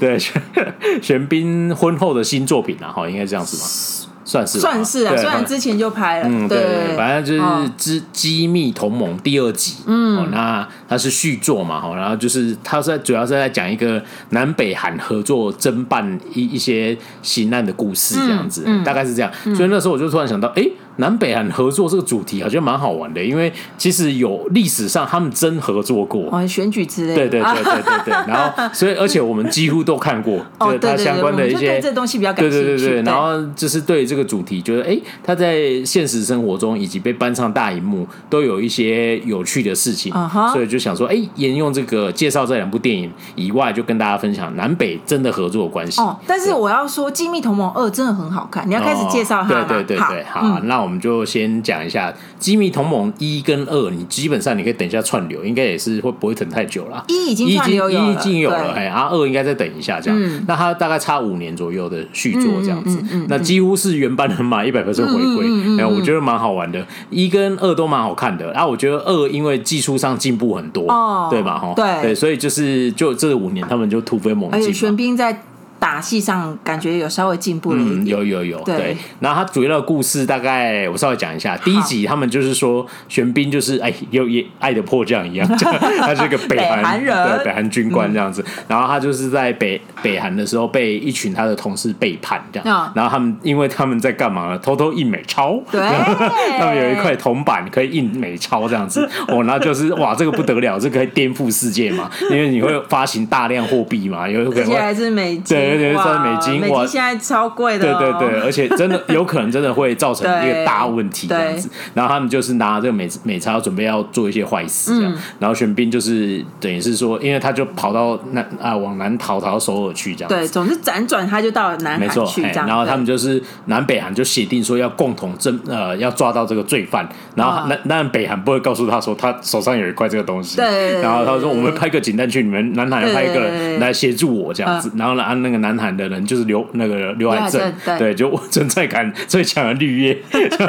[SPEAKER 1] 对，玄彬婚后的新作品啊，哈，应该这样子嘛。算是
[SPEAKER 2] 算是啊，虽然之前就拍了，嗯，对，
[SPEAKER 1] 反正就是《之机密同盟》第二集，嗯，那它是续作嘛，哈，然后就是它是主要是在讲一个南北韩合作侦办一一些刑案的故事，这样子，大概是这样，所以那时候我就突然想到，哎。南北韩合作这个主题好像蛮好玩的，因为其实有历史上他们真合作过，
[SPEAKER 2] 哦，选举之类的，
[SPEAKER 1] 对对对对对对。然后，所以而且我们几乎都看过，就是他相关的一些
[SPEAKER 2] 这东西比较感兴趣。
[SPEAKER 1] 对对对对。然后就是对这个主题，觉得哎，他在现实生活中以及被搬上大荧幕，都有一些有趣的事情，所以就想说，哎，沿用这个介绍这两部电影以外，就跟大家分享南北真的合作的关系。哦，
[SPEAKER 2] 但是我要说，《机密同盟二》真的很好看，你要开始介绍它吗？
[SPEAKER 1] 对对对对，好，那我。我们就先讲一下《机密同盟》一跟二，你基本上你可以等一下串流，应该也是会不会等太久了。
[SPEAKER 2] 一已经串流有了，
[SPEAKER 1] 一已经有了，哎，然后二应该再等一下这样。那它大概差五年左右的续作这样子，那几乎是原班人马一百%回归，然后我觉得蛮好玩的。一跟二都蛮好看的，然后我觉得二因为技术上进步很多，对吧？哈，对对，所以就是就这五年他们就突飞猛进。
[SPEAKER 2] 而且玄彬在。打戏上感觉有稍微进步了一点，
[SPEAKER 1] 嗯，有有有，
[SPEAKER 2] 对。
[SPEAKER 1] 对。然后他主要的故事大概我稍微讲一下，第一集他们就是说玄彬就是哎又也爱的迫降一样，他是一个北
[SPEAKER 2] 韩，人，
[SPEAKER 1] 对，北韩军官这样子。嗯、然后他就是在北北韩的时候被一群他的同事背叛这样，嗯、然后他们因为他们在干嘛呢？偷偷印美钞，
[SPEAKER 2] 对，
[SPEAKER 1] 他们有一块铜板可以印美钞这样子，哦，那就是哇，这个不得了，这个可以颠覆世界嘛，因为你会发行大量货币嘛，有可能
[SPEAKER 2] 还是美金，
[SPEAKER 1] 对对对，算是美金，
[SPEAKER 2] 美金现在超贵的、哦，
[SPEAKER 1] 对对对，而且真的有可能真的会造成一个大问题这样子。然后他们就是拿这个美美钞准备要做一些坏事这样，嗯、然后玄彬就是等于是说，因为他就跑到南啊往南逃，逃到首尔去这样子，
[SPEAKER 2] 对，总之辗转他就到了南韩去这样，
[SPEAKER 1] 然后他们就是南北韩就协定说要共同侦呃要抓到这个罪犯，然后那那北韩不会告诉他说他手上有一块这个东西，
[SPEAKER 2] 对，
[SPEAKER 1] 然后他说我们派个警探去，你们南韩要派一个人来协助我这样子，然后呢，按那个南韩的人就是刘那个刘海镇，对，就存在感最强的绿叶，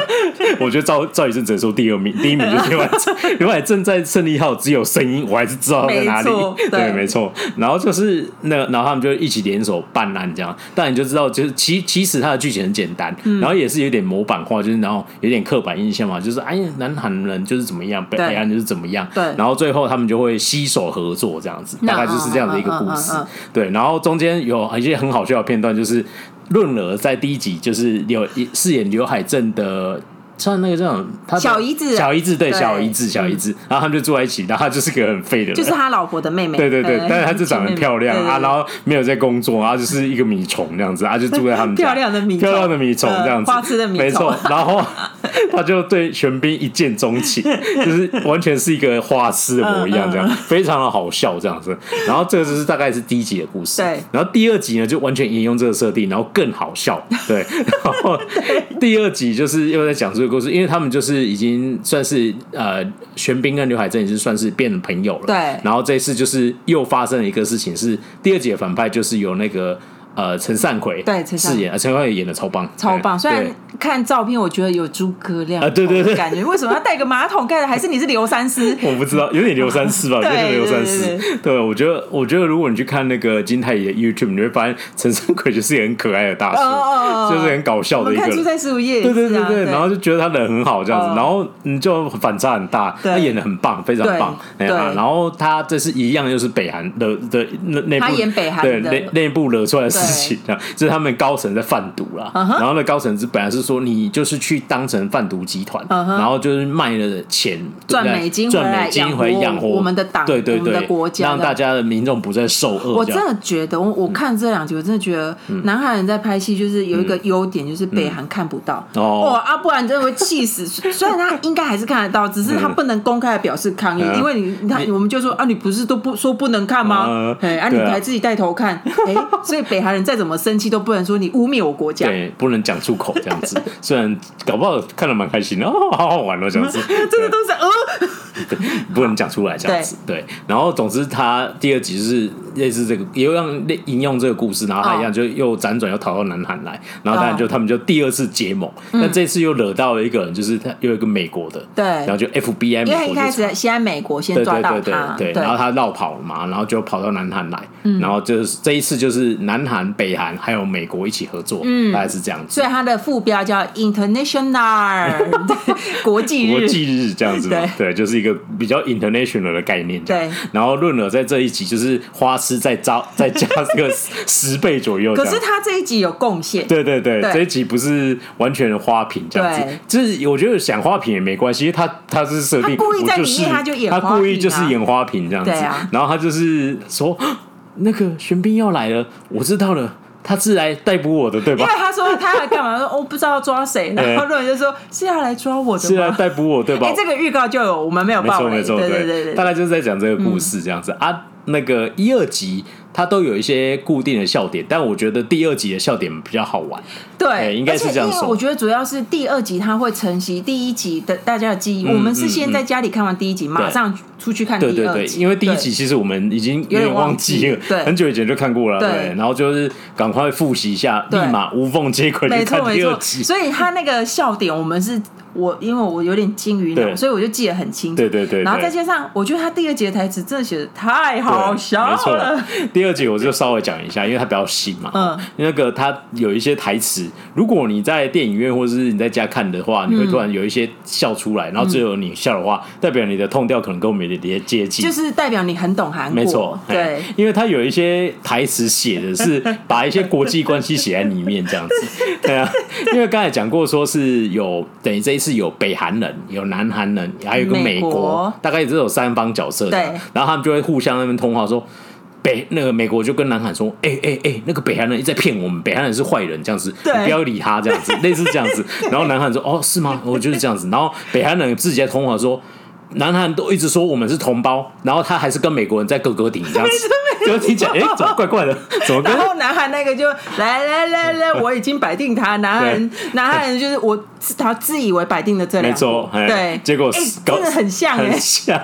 [SPEAKER 1] 我觉得赵赵宇镇只能说第二名，第一名就是 刘海正，刘海正在胜利号只有声音，我还是知道他在哪里，对，没错，然后就是那个，然后他们就一起联手办案这样，但你就知道，就是其其实他的剧情很简单，然后也是有点模板化，就是然后有点刻板印象嘛，就是哎呀，南韩人就是怎么样，北韩就是怎么样，对，然后最后他们就会携手合作这样子，大概就是这样的一个故事，对，然后中间有一些很好笑的片段，就是润儿在第一集就是有饰演刘海正的。像那个这种，他
[SPEAKER 2] 小姨子，
[SPEAKER 1] 小姨子对小姨子，小姨子，然后他们就住在一起，然后他就是个很废的人，
[SPEAKER 2] 就是他老婆的妹妹，
[SPEAKER 1] 对对对，但是他就长得漂亮啊，然后没有在工作，然后就是一个米虫这样子，啊就住在他们，
[SPEAKER 2] 漂亮的米
[SPEAKER 1] 漂亮的米虫这样子，
[SPEAKER 2] 花痴的米虫，
[SPEAKER 1] 没错，然后 他就对玄彬一见钟情，就是完全是一个花痴的模样，这样非常的好笑这样子，然后这个就是大概是第一集的故事，
[SPEAKER 2] 对，
[SPEAKER 1] 然后第二集呢就完全沿用这个设定，然后更好笑，对，然后第二集就是又在讲这个故事，因为他们就是。已经算是呃，玄彬跟刘海珍已经算是变成朋友了。
[SPEAKER 2] 对。
[SPEAKER 1] 然后这一次就是又发生了一个事情，是第二集的反派就是有那个。呃，陈善奎对饰演，陈善奎演的超棒，
[SPEAKER 2] 超棒。虽然看照片，我觉得有诸葛亮啊，对对对，感觉 为什么要带个马桶盖的？还是你是刘三思？
[SPEAKER 1] 我不知道，有点刘三思吧，有点刘三思。对，我觉得，我觉得如果你去看那个金泰爷 YouTube，你会发现陈善奎就是一个很可爱的大叔，就是很搞笑的一个。
[SPEAKER 2] 看出在十五页，
[SPEAKER 1] 对对对对，然后就觉得他人很好这样子，然后你就反差很大，他演的很棒，非常棒。对，然后他这是一样，又是北韩的的那那部，
[SPEAKER 2] 他演北韩
[SPEAKER 1] 对那那部惹出来的事。情这样，这是他们高层在贩毒啦。Uh huh. 然后那高层是本来是说，你就是去当成贩毒集团，uh huh. 然后就是卖了钱
[SPEAKER 2] 赚美金，赚美金回养活我们的党，
[SPEAKER 1] 对对对，
[SPEAKER 2] 的国家，
[SPEAKER 1] 让大家的民众不再受饿。
[SPEAKER 2] 我真的觉得，我我看这两集，我真的觉得，南韩人在拍戏就是有一个优点，就是北韩看不到。哦啊，不然真的会气死。虽然他应该还是看得到，只是他不能公开的表示抗议，因为你你看，我们就说啊，你不是都不说不能看吗？哎啊，你还自己带头看，哎，所以北韩人再怎么生气。都不能说你污蔑我国家，
[SPEAKER 1] 对，不能讲出口这样子。虽然搞不好看了蛮开心的，哦，好好玩哦，这样子，
[SPEAKER 2] 真的都是呃，
[SPEAKER 1] 不能讲出来这样子。对，然后总之他第二集就是类似这个，也用引用这个故事，然后他一样就又辗转又逃到南韩来，然后当然就他们就第二次结盟，但这次又惹到了一个人，就是他又一个美国的，
[SPEAKER 2] 对，
[SPEAKER 1] 然后就 FBI，
[SPEAKER 2] 因为一开始先在美国先抓到他，
[SPEAKER 1] 对，然后他绕跑了嘛，然后就跑到南韩来，然后就是这一次就是南韩、北韩还有。美国一起合作，嗯，大概是这样子。
[SPEAKER 2] 所以它的副标叫 International 国际日，
[SPEAKER 1] 国际日这样子嘛，对，就是一个比较 international 的概念。对，然后润儿在这一集就是花痴再加 再加这个十倍左右。
[SPEAKER 2] 可是他这一集有贡献，
[SPEAKER 1] 对对对，这一集不是完全的花瓶这样子。就是我觉得想花瓶也没关系，因为他他是设定
[SPEAKER 2] 故意在里面，他就演他
[SPEAKER 1] 故意就是演花瓶这样子。然后他就是说那个玄彬要来了，我知道了。他是来逮捕我的，对吧？
[SPEAKER 2] 因为他说他要干嘛？说我不知道要抓谁，然后路人就说是要来抓我的，
[SPEAKER 1] 是来逮捕我，对吧？
[SPEAKER 2] 哎，这个预告就有，我们没有报，
[SPEAKER 1] 没错没错，对对对，大概就是在讲这个故事这样子啊。那个一二集。它都有一些固定的笑点，但我觉得第二集的笑点比较好玩。
[SPEAKER 2] 对，
[SPEAKER 1] 应该是这样说。
[SPEAKER 2] 我觉得主要是第二集它会承袭第一集的大家的记忆。我们是先在家里看完第一集，马上出去看第二集。对对对，因
[SPEAKER 1] 为第一集其实我们已经有点忘记了，对，很久以前就看过了。对，然后就是赶快复习一下，立马无缝接轨去看第二集。
[SPEAKER 2] 所以他那个笑点，我们是我因为我有点金鱼脑，所以我就记得很清楚。
[SPEAKER 1] 对对对。
[SPEAKER 2] 然后再加上，我觉得他第二集的台词真的写的太好笑了。
[SPEAKER 1] 没错，第二集我就稍微讲一下，因为它比较新嘛。嗯。那个他有一些台词，如果你在电影院或者是你在家看的话，你会突然有一些笑出来，然后只有你笑的话，代表你的 tone 调可能跟我们有点接近。
[SPEAKER 2] 就是代表你很懂韩国。
[SPEAKER 1] 没错。对。因为他有一些台词写的是 把一些国际关系写在里面，这样子。对啊。因为刚才讲过，说是有等于这一次有北韩人、有南韩人，还有一个美国，大概也只有三方角色。对，然后他们就会互相那边通话说，北那个美国就跟南韩说，哎哎哎，那个北韩人一直在骗我们，北韩人是坏人，这样子，对你不要理他，这样子，类似这样子。然后南韩说，哦，是吗？我就是这样子。然后北韩人自己在通话说。南韩都一直说我们是同胞，然后他还是跟美国人在哥哥顶这样子，就听起来哎、欸，怎么怪怪的？怎么？然后
[SPEAKER 2] 南韩那个就来来来来，我已经摆定他。南韩南韩人就是我，他自以为摆定的这两个，对，
[SPEAKER 1] 结果、
[SPEAKER 2] 欸、真的很像哎、欸。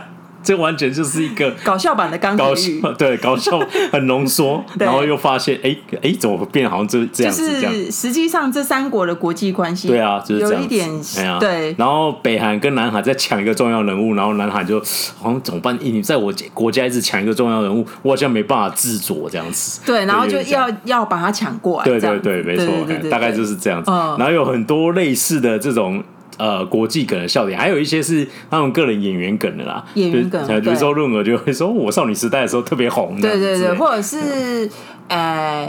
[SPEAKER 1] 这完全就是一个
[SPEAKER 2] 搞笑版的钢铁
[SPEAKER 1] 玉，对，搞笑 很浓缩，然后又发现，哎哎，怎么变好像这这样子？
[SPEAKER 2] 就是实际上这三国的国际关系，
[SPEAKER 1] 对啊，就是
[SPEAKER 2] 有一点，对。
[SPEAKER 1] 然后北韩跟南韩在抢一个重要人物，然后南韩就好像怎么办？你在我国家一直抢一个重要人物，我好像没办法自酌这样子。
[SPEAKER 2] 对，然后就要要把它抢过来。
[SPEAKER 1] 对对对，没错，大概就是这样子。然后有很多类似的这种。呃，国际梗的笑点，还有一些是他们个人演员梗的啦。
[SPEAKER 2] 演员梗，
[SPEAKER 1] 比如说润娥就会说：“我少女时代的时候特别红。”
[SPEAKER 2] 对对对，或者是呃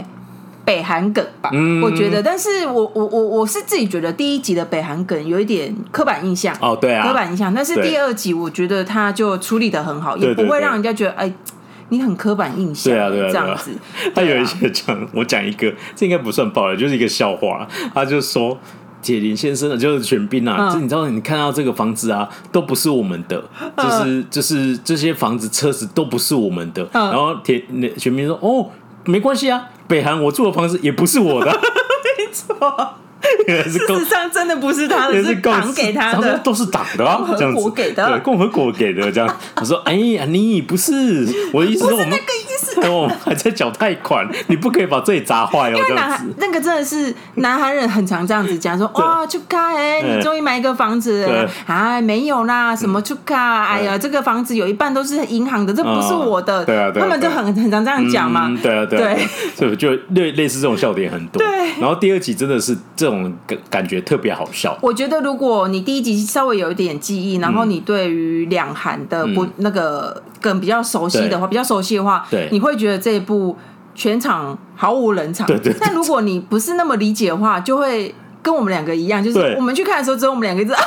[SPEAKER 2] 北韩梗吧，我觉得。但是我我我我是自己觉得第一集的北韩梗有一点刻板印象
[SPEAKER 1] 哦，对啊，
[SPEAKER 2] 刻板印象。但是第二集我觉得他就处理的很好，也不会让人家觉得哎，你很刻板印象。对啊对啊，这样子。
[SPEAKER 1] 他有一些讲，我讲一个，这应该不算爆了，就是一个笑话。他就说。铁林先生的就是玄彬啊，这、嗯、你知道，你看到这个房子啊，都不是我们的，就是就是这些房子、车子都不是我们的。嗯、然后铁那玄彬说：“哦，没关系啊，北韩我住的房子也不是我的。”
[SPEAKER 2] 没错。事实上，真的不是他的，是党给他的，
[SPEAKER 1] 都是党的啊，这样子给的，对，共和国给的这样。他说：“哎呀，你不是我的意思，是我们那个思？我还在缴太款，你不可以把自己砸坏哦。因为男
[SPEAKER 2] 那个真的是男孩人很常这样子讲，说哇，出卡哎，你终于买一个房子哎？没有啦，什么出卡？哎呀，这个房子有一半都是银行的，这不是我的。对啊，他们就很很常这样讲嘛。
[SPEAKER 1] 对啊，对，所以就类类似这种笑点很多。对，然后第二集真的是这种感感觉特别好笑。
[SPEAKER 2] 我觉得如果你第一集稍微有一点记忆，然后你对于两韩的不那个。梗比较熟悉的话，比较熟悉的话，对，你会觉得这一部全场毫无冷场。对对。但如果你不是那么理解的话，就会跟我们两个一样，就是我们去看的时候，只有我们两个一直。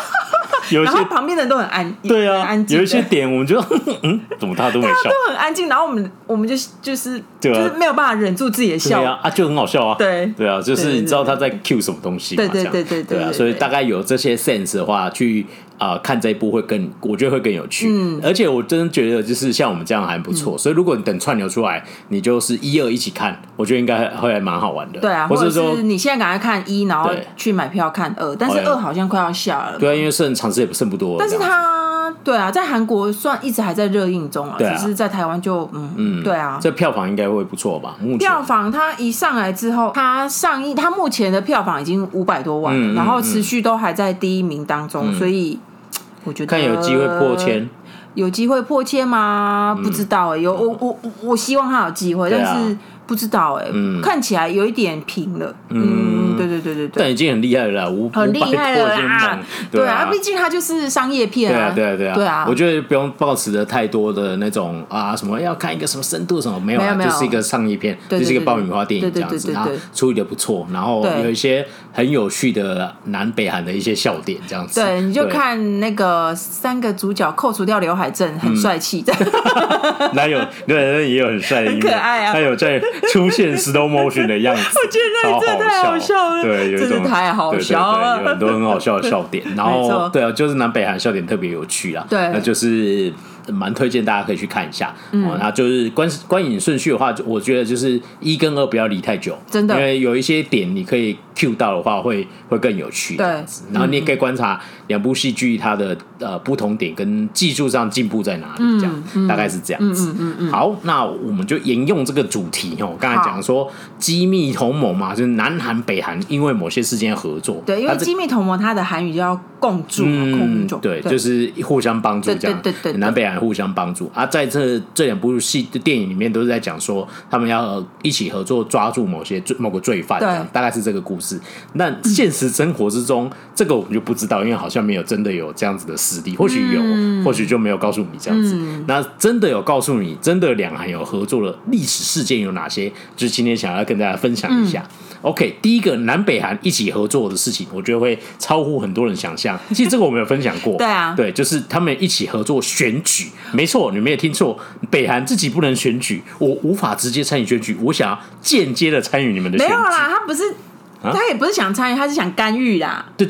[SPEAKER 2] 然后旁边的人都很安，
[SPEAKER 1] 对啊，安静。有一些点，我们就 嗯，怎么他都没笑，
[SPEAKER 2] 都很安静。然后我们我们就就是就是没有办法忍住自己的笑
[SPEAKER 1] 啊，就很好笑啊。对对啊，就是你知道他在 cue 什么东西，
[SPEAKER 2] 对对对对对
[SPEAKER 1] 啊，所以大概有这些 sense 的话，去啊看这一部会更，我觉得会更有趣。嗯，而且我真的觉得就是像我们这样还不错。所以如果你等串流出来，你就是一二一起看，我觉得应该会还蛮好玩的。
[SPEAKER 2] 对啊，或者说你现在赶快看一，然后去买票看二，但是二好像快要下了。
[SPEAKER 1] 对啊，因为剩场次也不剩不多。
[SPEAKER 2] 但是他对啊，在韩国算一直还在热映中啊，只是在台湾就嗯嗯，对啊，
[SPEAKER 1] 这票房应该会不错吧？
[SPEAKER 2] 票房它一上来之后，它上映，它目前的票房已经五百多万了，然后持续都还在第一名当中，所以我觉得
[SPEAKER 1] 看有机会破千，
[SPEAKER 2] 有机会破千吗？不知道哎，有我我我希望他有机会，但是。不知道哎，看起来有一点平了。嗯，对对对对对，
[SPEAKER 1] 但已经很厉害了啦，
[SPEAKER 2] 很厉害了啦。对啊，毕竟它就是商业片啊。
[SPEAKER 1] 对啊，对啊，对啊。我觉得不用抱持的太多的那种啊，什么要看一个什么深度什么，没有，就是一个商业片，就是一个爆米花电影这样子。它处理的不错，然后有一些很有趣的南北韩的一些笑点这样子。
[SPEAKER 2] 对，你就看那个三个主角扣除掉刘海正，很帅气的。
[SPEAKER 1] 哪有刘海镇也有很帅的一面，
[SPEAKER 2] 很可爱啊。
[SPEAKER 1] 他有在。出现 slow motion 的样子，
[SPEAKER 2] 我觉得真的太好笑了。
[SPEAKER 1] 对，有一种
[SPEAKER 2] 太好笑了，
[SPEAKER 1] 有很多很好笑的笑点。然后，对啊，就是南北韩笑点特别有趣啊。对，那就是蛮推荐大家可以去看一下。嗯，然后就是观观影顺序的话，就我觉得就是一跟二不要离太久，
[SPEAKER 2] 真的，
[SPEAKER 1] 因为有一些点你可以 cue 到的话会，会会更有趣。
[SPEAKER 2] 对，
[SPEAKER 1] 然后你也可以观察两部戏剧它的呃不同点跟技术上进步在哪里，这样、嗯、大概是这样子。嗯嗯嗯。好，那我们就沿用这个主题哦，刚才讲说机密同盟嘛，就是南韩北韩因为某些事件合作。
[SPEAKER 2] 对，因为机密同盟它的韩语叫共助，共助、嗯。
[SPEAKER 1] 对，就是互相帮助这样。
[SPEAKER 2] 对对对，对。
[SPEAKER 1] 南北韩互相帮助啊，在这这两部戏的电影里面都是在讲说他们要一起合作抓住某些罪某个罪犯，对，大概是这个故事。那现实生活之中，这个我们就不知道，因为好像没有真的有这样子的实例，或许有，或许就没有告诉你这样子。那真的有告诉你，真的两韩有合作的历史事件有哪些？就是今天想要跟大家分享一下。OK，第一个南北韩一起合作的事情，我觉得会超乎很多人想象。其实这个我们有分享过，
[SPEAKER 2] 对啊，
[SPEAKER 1] 对，就是他们一起合作选举，没错，你没有听错，北韩自己不能选举，我无法直接参与选举，我想要间接的参与你们的选举。没有
[SPEAKER 2] 啦，他不是。他也不是想参与，他是想干预啦。
[SPEAKER 1] 对。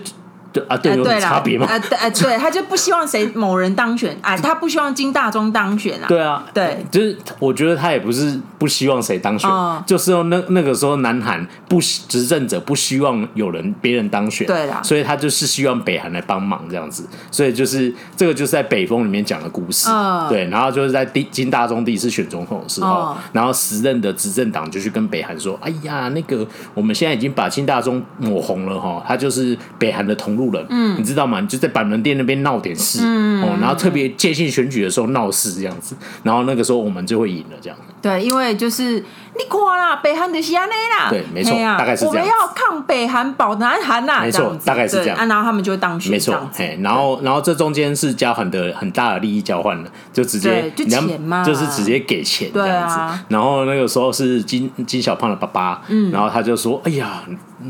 [SPEAKER 1] 对啊，对，有差别吗？
[SPEAKER 2] 呃，对，呃，对，他就不希望谁某人当选，哎，他不希望金大中当选啊。
[SPEAKER 1] 对啊，
[SPEAKER 2] 对，
[SPEAKER 1] 就是我觉得他也不是不希望谁当选，就是说那那个时候南韩不执政者不希望有人别人当选，
[SPEAKER 2] 对啦，
[SPEAKER 1] 所以他就是希望北韩来帮忙这样子，所以就是这个就是在北风里面讲的故事，对，然后就是在第金大中第一次选总统的时候，然后时任的执政党就去跟北韩说，哎呀，那个我们现在已经把金大中抹红了哈，他就是北韩的同路。嗯，你知道吗？你就在板门店那边闹点事，嗯，哦，然后特别接近选举的时候闹事这样子，然后那个时候我们就会赢了这样。
[SPEAKER 2] 对，因为就是你看啦，北韩就是安尼啦，
[SPEAKER 1] 对，没错，大概是这样。我们
[SPEAKER 2] 要抗北韩保南韩呐，
[SPEAKER 1] 没错，大概是这样。
[SPEAKER 2] 然后他们就会当选，
[SPEAKER 1] 没错，嘿，然后然后这中间是交很的很大的利益交换了，就直接
[SPEAKER 2] 就钱嘛，
[SPEAKER 1] 就是直接给钱这样子。然后那个时候是金金小胖的爸爸，嗯，然后他就说：“哎呀。”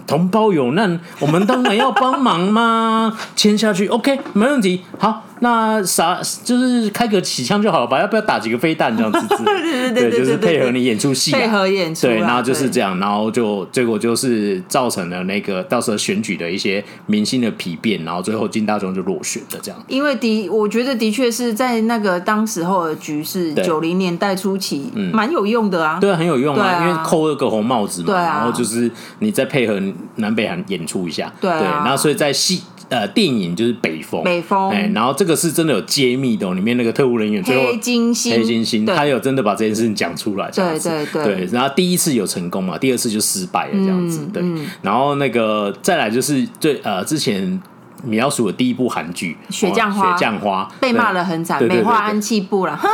[SPEAKER 1] 同胞有难，我们当然要帮忙嘛！签下去，OK，没问题。好，那啥，就是开个起枪就好了吧？要不要打几个飞弹这样子？对，就是配合你演出戏，
[SPEAKER 2] 配合演出。
[SPEAKER 1] 对，然后就是这样，然后就结果就是造成了那个到时候选举的一些明星的疲变，然后最后金大中就落选的。这样，
[SPEAKER 2] 因为的，我觉得的确是在那个当时候的局势，九零年代初期，蛮有用的啊。
[SPEAKER 1] 对，很有用啊，因为扣了个红帽子嘛。然后就是你再配合。南北韩演出一下，
[SPEAKER 2] 对，啊、
[SPEAKER 1] 对，然后所以在戏呃电影就是北风，
[SPEAKER 2] 北风，
[SPEAKER 1] 哎，然后这个是真的有揭秘的，里面那个特务人员最后
[SPEAKER 2] 黑金星，
[SPEAKER 1] 黑金星，他有真的把这件事情讲出来，
[SPEAKER 2] 对对对，
[SPEAKER 1] 对，然后第一次有成功嘛，第二次就失败了这样子，嗯、对，然后那个再来就是最呃之前。米老鼠的第一部韩剧《
[SPEAKER 2] 雪降花》，
[SPEAKER 1] 雪降花
[SPEAKER 2] 被骂的很惨，美化安气部了。哼，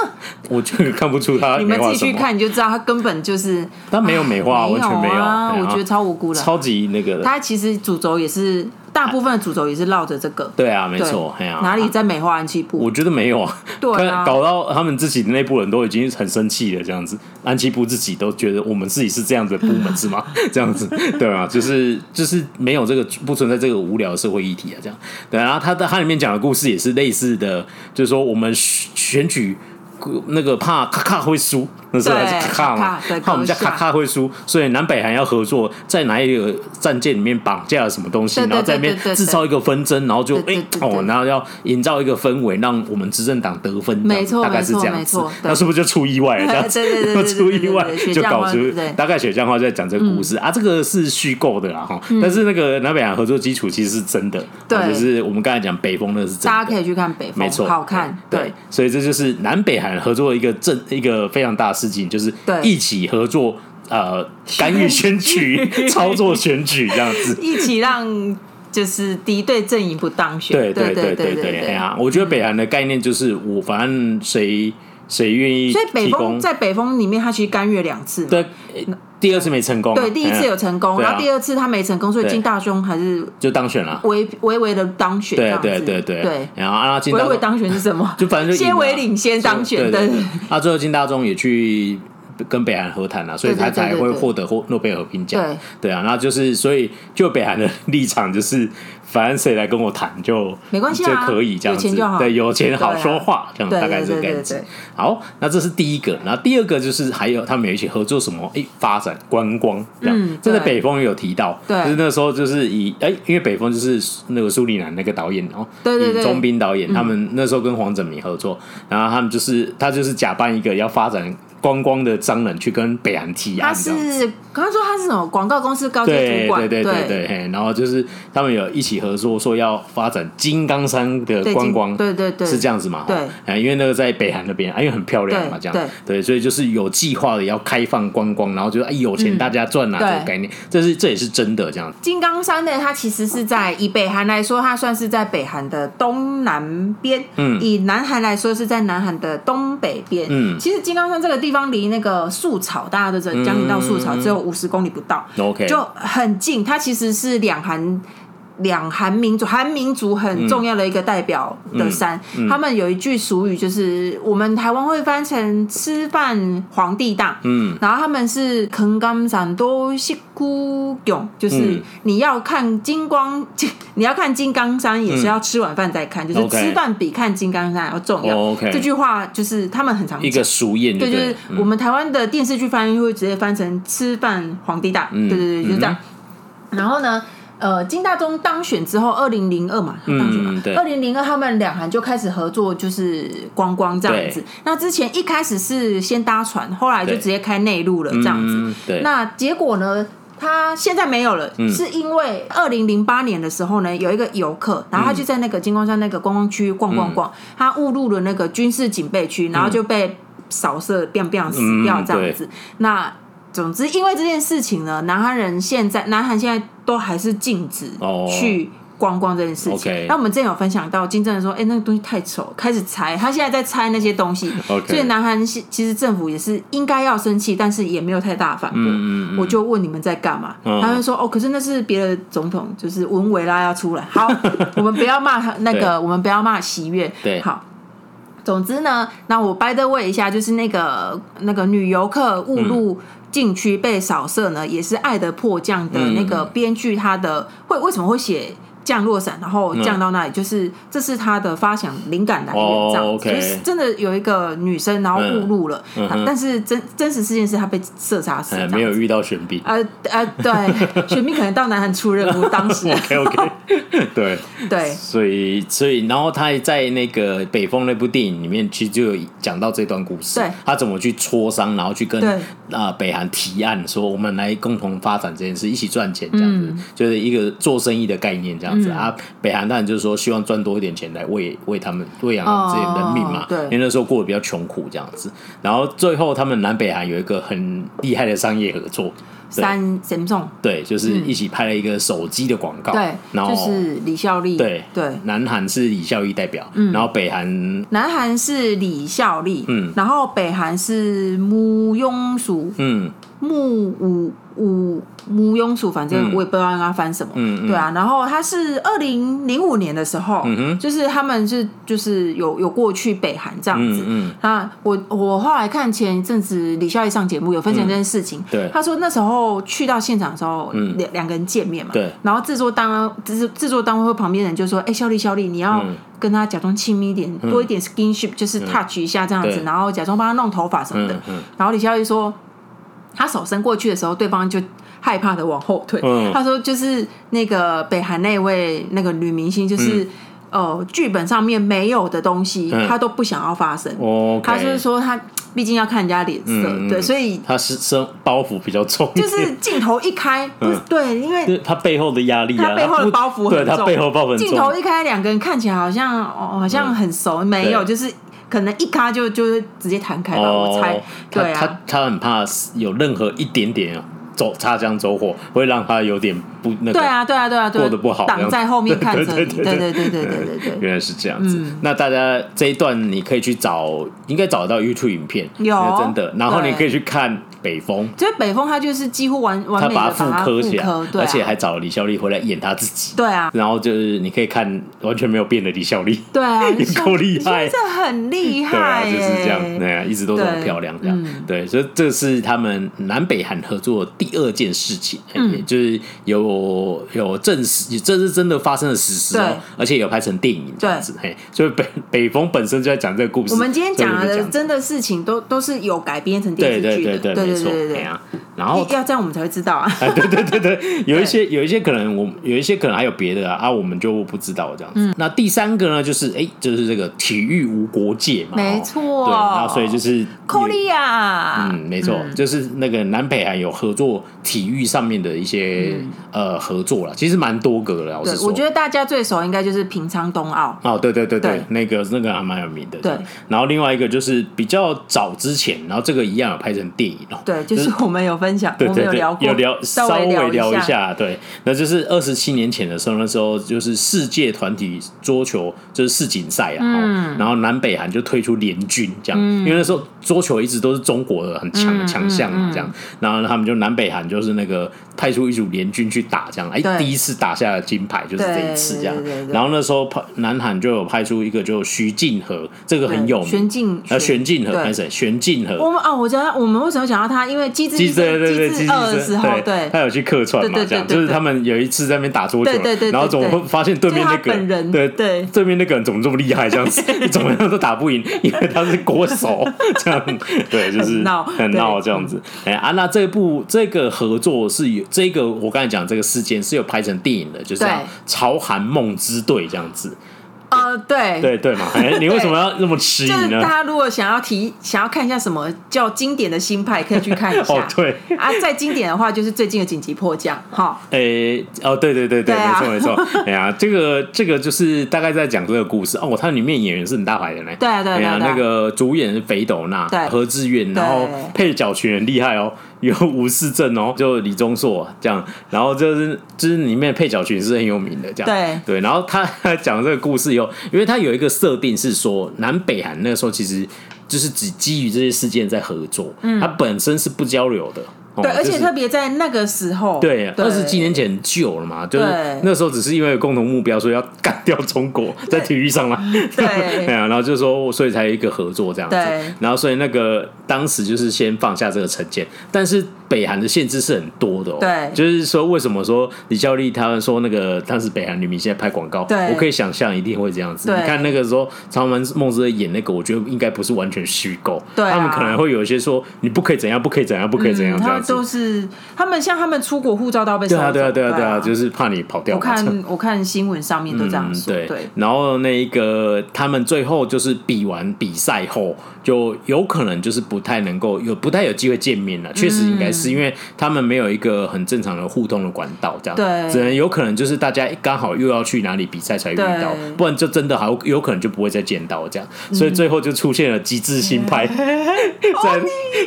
[SPEAKER 1] 我就 看不出他。
[SPEAKER 2] 你们自己去看，你就知道他根本就是
[SPEAKER 1] 他没有美化，完全没有。
[SPEAKER 2] 我觉得超无辜的，
[SPEAKER 1] 超级那个。
[SPEAKER 2] 他其实主轴也是。大部分的主轴也是绕着这个，
[SPEAKER 1] 对啊，没错，
[SPEAKER 2] 哪里在美化安七部？
[SPEAKER 1] 我觉得没有啊，
[SPEAKER 2] 对啊，
[SPEAKER 1] 搞到他们自己的内部人都已经很生气了，这样子，安七部自己都觉得我们自己是这样子的部门是吗？这样子，对啊，就是就是没有这个不存在这个无聊的社会议题啊，这样，对，然后他的他里面讲的故事也是类似的，就是说我们选举。那个怕卡卡会输，那时候还是卡卡嘛，怕我们家卡卡会输，所以南北韩要合作，在哪一个战舰里面绑架了什么东西，然后在那边制造一个纷争，然后就哎哦，然后要营造一个氛围，让我们执政党得分，
[SPEAKER 2] 没错，
[SPEAKER 1] 大概是这样子。那是不是就出意外了？这样 子，出意外就搞出大概雪降花在讲这个故事。啊，这个是虚构的啦哈，但是那个南北韩合作基础其实是真的，对，就是我们刚才讲北风那是真的，
[SPEAKER 2] 大家可以去看北风，没错，好看，对，
[SPEAKER 1] 所以这就是南北韩。合作一个正一个非常大的事情，就是一起合作，呃，干预选举、操作选举这样子，
[SPEAKER 2] 一起让就是敌对阵营不当选。
[SPEAKER 1] 对对对对对，哎呀，我觉得北韩的概念就是我反正谁谁愿意，
[SPEAKER 2] 所以北风在北风里面，他其实干预了两次。
[SPEAKER 1] 对。第二次没成功，
[SPEAKER 2] 对，第一次有成功，然后第二次他没成功，所以金大中还是
[SPEAKER 1] 就当选了，
[SPEAKER 2] 微微微的当选，
[SPEAKER 1] 对对对对对。然后啊，金大中
[SPEAKER 2] 微微当选是什么？
[SPEAKER 1] 就反正就
[SPEAKER 2] 先为领先当选的。
[SPEAKER 1] 啊，最后金大中也去跟北韩和谈啊，所以他才会获得获诺贝尔和平奖。对对啊，然后就是所以就北韩的立场就是。反正谁来跟我谈就
[SPEAKER 2] 没关系，啊
[SPEAKER 1] 就可以这样子，对，有钱好说话，这样大概是这个样子。好，那这是第一个，然后第二个就是还有他们有一起合作什么？哎，发展观光，这样。这在北风也有提到，就是那时候就是以哎，因为北风就是那个苏里南那个导演哦，对对对，钟斌导演，他们那时候跟黄整明合作，然后他们就是他就是假扮一个要发展。观光的商人去跟北韩提案，他
[SPEAKER 2] 是刚刚说他是什么广告公司高级主管，
[SPEAKER 1] 对对对对。对，然后就是他们有一起合作，说要发展金刚山的观光，对对对，是这样子嘛？对，因为那个在北韩那边，因为很漂亮嘛，这样。对。对，所以就是有计划的要开放观光，然后就哎有钱大家赚啊这个概念，这是这也是真的这样。
[SPEAKER 2] 金刚山呢，它其实是在以北韩来说，它算是在北韩的东南边，嗯，以南韩来说是在南韩的东北边，嗯，其实金刚山这个地。地方离那个素草，大家都知道，江陵到素草只有五十公里不到，OK，就很近。它其实是两韩两韩民族韩民族很重要的一个代表的山。嗯嗯、他们有一句俗语，就是我们台湾会翻成“吃饭皇帝大”。嗯，然后他们是“坑甘山多西姑勇”，就是你要看金光，你要看金刚山，也是要吃晚饭再看，就是吃饭比看金刚山要重要。Okay. 这句话就是他们很常讲
[SPEAKER 1] 一个俗谚，
[SPEAKER 2] 对，就是我们台湾的电视剧翻译会直接翻成“吃饭皇帝大”。对对对，就这样。然后呢？呃，金大中当选之后，二零零二嘛，他当选嘛，二零零二他们两韩就开始合作，就是观光这样子。那之前一开始是先搭船，后来就直接开内陆了这样子。对。那结果呢？他现在没有了，是因为二零零八年的时候呢，有一个游客，然后他就在那个金光山那个观光区逛逛逛，他误入了那个军事警备区，然后就被扫射，biang biang 死掉这样子。那总之，因为这件事情呢，南韩人现在，南韩现在都还是禁止去观光这件事情。那、oh. 我们之前有分享到，金正恩说：“哎、欸，那个东西太丑，开始拆。”他现在在拆那些东西. 所以南韩其实政府也是应该要生气，但是也没有太大反驳。嗯嗯、我就问你们在干嘛？嗯、他们说：“哦，可是那是别的总统，就是文维拉要出来。”好，我们不要骂他那个，我们不要骂喜悦。对，好。总之呢，那我 by the way 一下，就是那个那个女游客误入。禁区被扫射呢，也是《爱的迫降》的那个编剧，他的会为什么会写降落伞，然后降到那里，就是这是他的发想灵感来源，这样，就是真的有一个女生，然后误入了，但是真真实事件是她被射杀死，
[SPEAKER 1] 没有遇到玄彬，
[SPEAKER 2] 呃呃，对，玄彬可能到南韩出任务，当时
[SPEAKER 1] ，OK OK，对。对，所以所以然后他在那个北风那部电影里面，其实就有讲到这段故事，对，他怎么去磋商，然后去跟啊北韩提案说，我们来共同发展这件事，一起赚钱，这样子，就是一个做生意的概念，这样。嗯、啊，北韩当然就是说希望赚多一点钱来喂喂他们喂养这些人民嘛，哦、对，因为那时候过得比较穷苦这样子。然后最后他们南北韩有一个很厉害的商业合作，
[SPEAKER 2] 三。神众
[SPEAKER 1] 对，就是一起拍了一个手机的广告，对、嗯，然后
[SPEAKER 2] 就是李孝利，
[SPEAKER 1] 对对，南韩是李孝利代表，嗯，然后北韩
[SPEAKER 2] 南韩是李孝利，嗯，然后北韩是穆庸淑，嗯，木武武。母庸俗，反正我也不知道让他翻什么，嗯、对啊。然后他是二零零五年的时候，嗯、哼。就是他们是就是有有过去北韩这样子。嗯，那、嗯、我我后来看前一阵子李孝利上节目有分享这件事情，嗯、对，他说那时候去到现场的时候，两两、嗯、个人见面嘛，对。然后制作单制制作单位或旁边人就说：“哎、欸，孝利孝利，你要跟他假装亲密一点，嗯、多一点 skinship，就是 touch 一下这样子，嗯、然后假装帮他弄头发什么的。嗯”嗯、然后李孝利说，他手伸过去的时候，对方就。害怕的往后退。嗯、他说：“就是那个北韩那位那个女明星，就是、嗯、呃剧本上面没有的东西，嗯、他都不想要发生。嗯、他就是说，他毕竟要看人家脸色，嗯、对，所以
[SPEAKER 1] 他是身包袱比较重。
[SPEAKER 2] 就是镜头一开，嗯、对，因为
[SPEAKER 1] 他背后的压力、啊，
[SPEAKER 2] 他背后的包袱很重。
[SPEAKER 1] 对，他背后包袱很重。
[SPEAKER 2] 镜头一开，两个人看起来好像哦，好像很熟，嗯、没有，就是可能一咔就就直接弹开吧。哦、我猜，对啊，
[SPEAKER 1] 他他很怕有任何一点点。”走擦枪走火，会让他有点不那个。
[SPEAKER 2] 对啊，对啊，对啊，
[SPEAKER 1] 对啊过得不好，
[SPEAKER 2] 挡在后面看着你。对对对对对对
[SPEAKER 1] 原来是这样子。那大家这一段你可以去找，应该找得到 YouTube 影片，有真的。然后你可以去看。北风，
[SPEAKER 2] 就是北风他就是几乎完完美的把它复刻起来，
[SPEAKER 1] 而且还找了李孝利回来演他自己。
[SPEAKER 2] 对啊，
[SPEAKER 1] 然后就是你可以看完全没有变的李孝利，
[SPEAKER 2] 对啊，
[SPEAKER 1] 也够厉害，
[SPEAKER 2] 真的很厉害，
[SPEAKER 1] 就是这样，对啊，一直都这么漂亮，这样，对，所以这是他们南北韩合作第二件事情，嗯，就是有有证实，这是真的发生的事实哦，而且有拍成电影这样子，嘿，所以北北风本身就在讲这个故事。
[SPEAKER 2] 我们今天讲的真的事情都都是有改编成电视剧的，对对对对，没错，
[SPEAKER 1] 然后
[SPEAKER 2] 要这样我们才会知道啊！
[SPEAKER 1] 对对对对，有一些有一些可能我有一些可能还有别的啊，啊我们就不知道这样子。那第三个呢，就是哎，就是这个体育无国界嘛，
[SPEAKER 2] 没错。
[SPEAKER 1] 对，然后所以就是
[SPEAKER 2] Korea，
[SPEAKER 1] 嗯，没错，就是那个南北韩有合作体育上面的一些呃合作了，其实蛮多个的。
[SPEAKER 2] 对，我觉得大家最熟应该就是平昌冬奥。
[SPEAKER 1] 哦，对对对对，那个那个还蛮有名的。对，然后另外一个就是比较早之前，然后这个一样有拍成电影哦。
[SPEAKER 2] 对，就是我们有分享，对对对，有聊稍微聊一下，
[SPEAKER 1] 对，那就是二十七年前的时候，那时候就是世界团体桌球就是世锦赛啊，嗯，然后南北韩就推出联军这样，因为那时候桌球一直都是中国的很强的强项嘛，这样，然后他们就南北韩就是那个派出一组联军去打这样，哎，第一次打下了金牌就是这一次这样，然后那时候派南韩就有派出一个就徐静和，这个很有名，
[SPEAKER 2] 玄静
[SPEAKER 1] 呃玄静和还是谁？玄静和，
[SPEAKER 2] 我们啊，我觉得我们为什么讲到他？因为机智。
[SPEAKER 1] 对对对，机智二
[SPEAKER 2] 的时候，对，
[SPEAKER 1] 他有去客串嘛？这样就是他们有一次在那边打桌球，对对然后总会发现对面那个人，对对，对面那个人怎么这么厉害？这样子，怎么样都打不赢，因为他是国手，这样对，就是闹很闹这样子。哎啊，那这部这个合作是有这个我刚才讲这个事件是有拍成电影的，就是朝韩梦之队这样子。
[SPEAKER 2] 呃，对
[SPEAKER 1] 对对嘛，哎，你为什么要那么迟疑呢？
[SPEAKER 2] 大家如果想要提，想要看一下什么叫经典的新派，可以去看一下。
[SPEAKER 1] 哦，对
[SPEAKER 2] 啊，再经典的话就是最近的紧急迫降，哈。
[SPEAKER 1] 哎，哦，对对对对，没错没错。哎呀，这个这个就是大概在讲这个故事哦。它里面演员是很大牌的呢。
[SPEAKER 2] 对对对。
[SPEAKER 1] 那个主演是肥斗娜、何志远，然后配角群很厉害哦。有吴世正哦，就李钟硕这样，然后就是就是里面配角群是很有名的这样，对对，然后他 讲这个故事以后，因为他有一个设定是说南北韩那个时候其实就是只基于这些事件在合作，嗯，他本身是不交流的。
[SPEAKER 2] 对，而且特别在那个时候，
[SPEAKER 1] 对，二十几年前很久了嘛，就是那时候只是因为有共同目标，所以要干掉中国在体育上嘛，对，对啊，然后就说，所以才有一个合作这样。子，然后所以那个当时就是先放下这个成见，但是北韩的限制是很多的哦，对，就是说为什么说李孝利他们说那个当时北韩女明星在拍广告，对，我可以想象一定会这样子，你看那个时候长文梦之队演那个，我觉得应该不是完全虚构，对，他们可能会有一些说你不可以怎样，不可以怎样，不可以怎样这样子。
[SPEAKER 2] 都是他们，像他们出国护照都要被。对啊，
[SPEAKER 1] 对啊，对啊，对啊，就是怕你跑掉。
[SPEAKER 2] 我看 我看新闻上面都这样说。对，
[SPEAKER 1] 然后那一个他们最后就是比完比赛后，就有可能就是不太能够有不太有机会见面了。确实应该是因为他们没有一个很正常的互动的管道，这样。对，只能有可能就是大家刚好又要去哪里比赛才遇到，不然就真的好有可能就不会再见到这样。所以最后就出现了极致新拍，在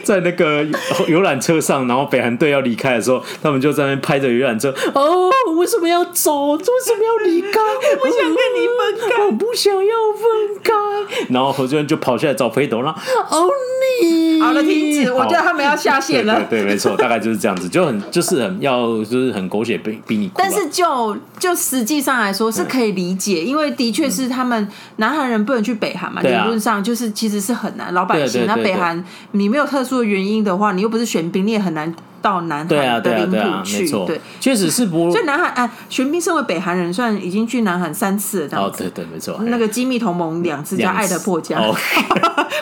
[SPEAKER 1] 在那个游览车上。然后北韩队要离开的时候，他们就在那边拍着游览车。哦，为什么要走？为什么要离开？
[SPEAKER 2] 我不想跟你分开，
[SPEAKER 1] 我不想要分开。然后何俊就跑下来找裴斗娜。哦，你
[SPEAKER 2] 好了，停止。我觉得他们要下线了。
[SPEAKER 1] 对，没错，大概就是这样子，就很就是很要就是很狗血逼逼你。
[SPEAKER 2] 但是就就实际上来说是可以理解，因为的确是他们南韩人不能去北韩嘛，理论上就是其实是很难。老百姓那北韩，你没有特殊的原因的话，你又不是选兵，你也很难。到南韩的领土去，对，
[SPEAKER 1] 确实是不。
[SPEAKER 2] 所以南韩，哎，玄彬身为北韩人，算已经去南韩三次了，这样子。
[SPEAKER 1] 哦，对对，没错。
[SPEAKER 2] 那个机密同盟两次加爱的破家，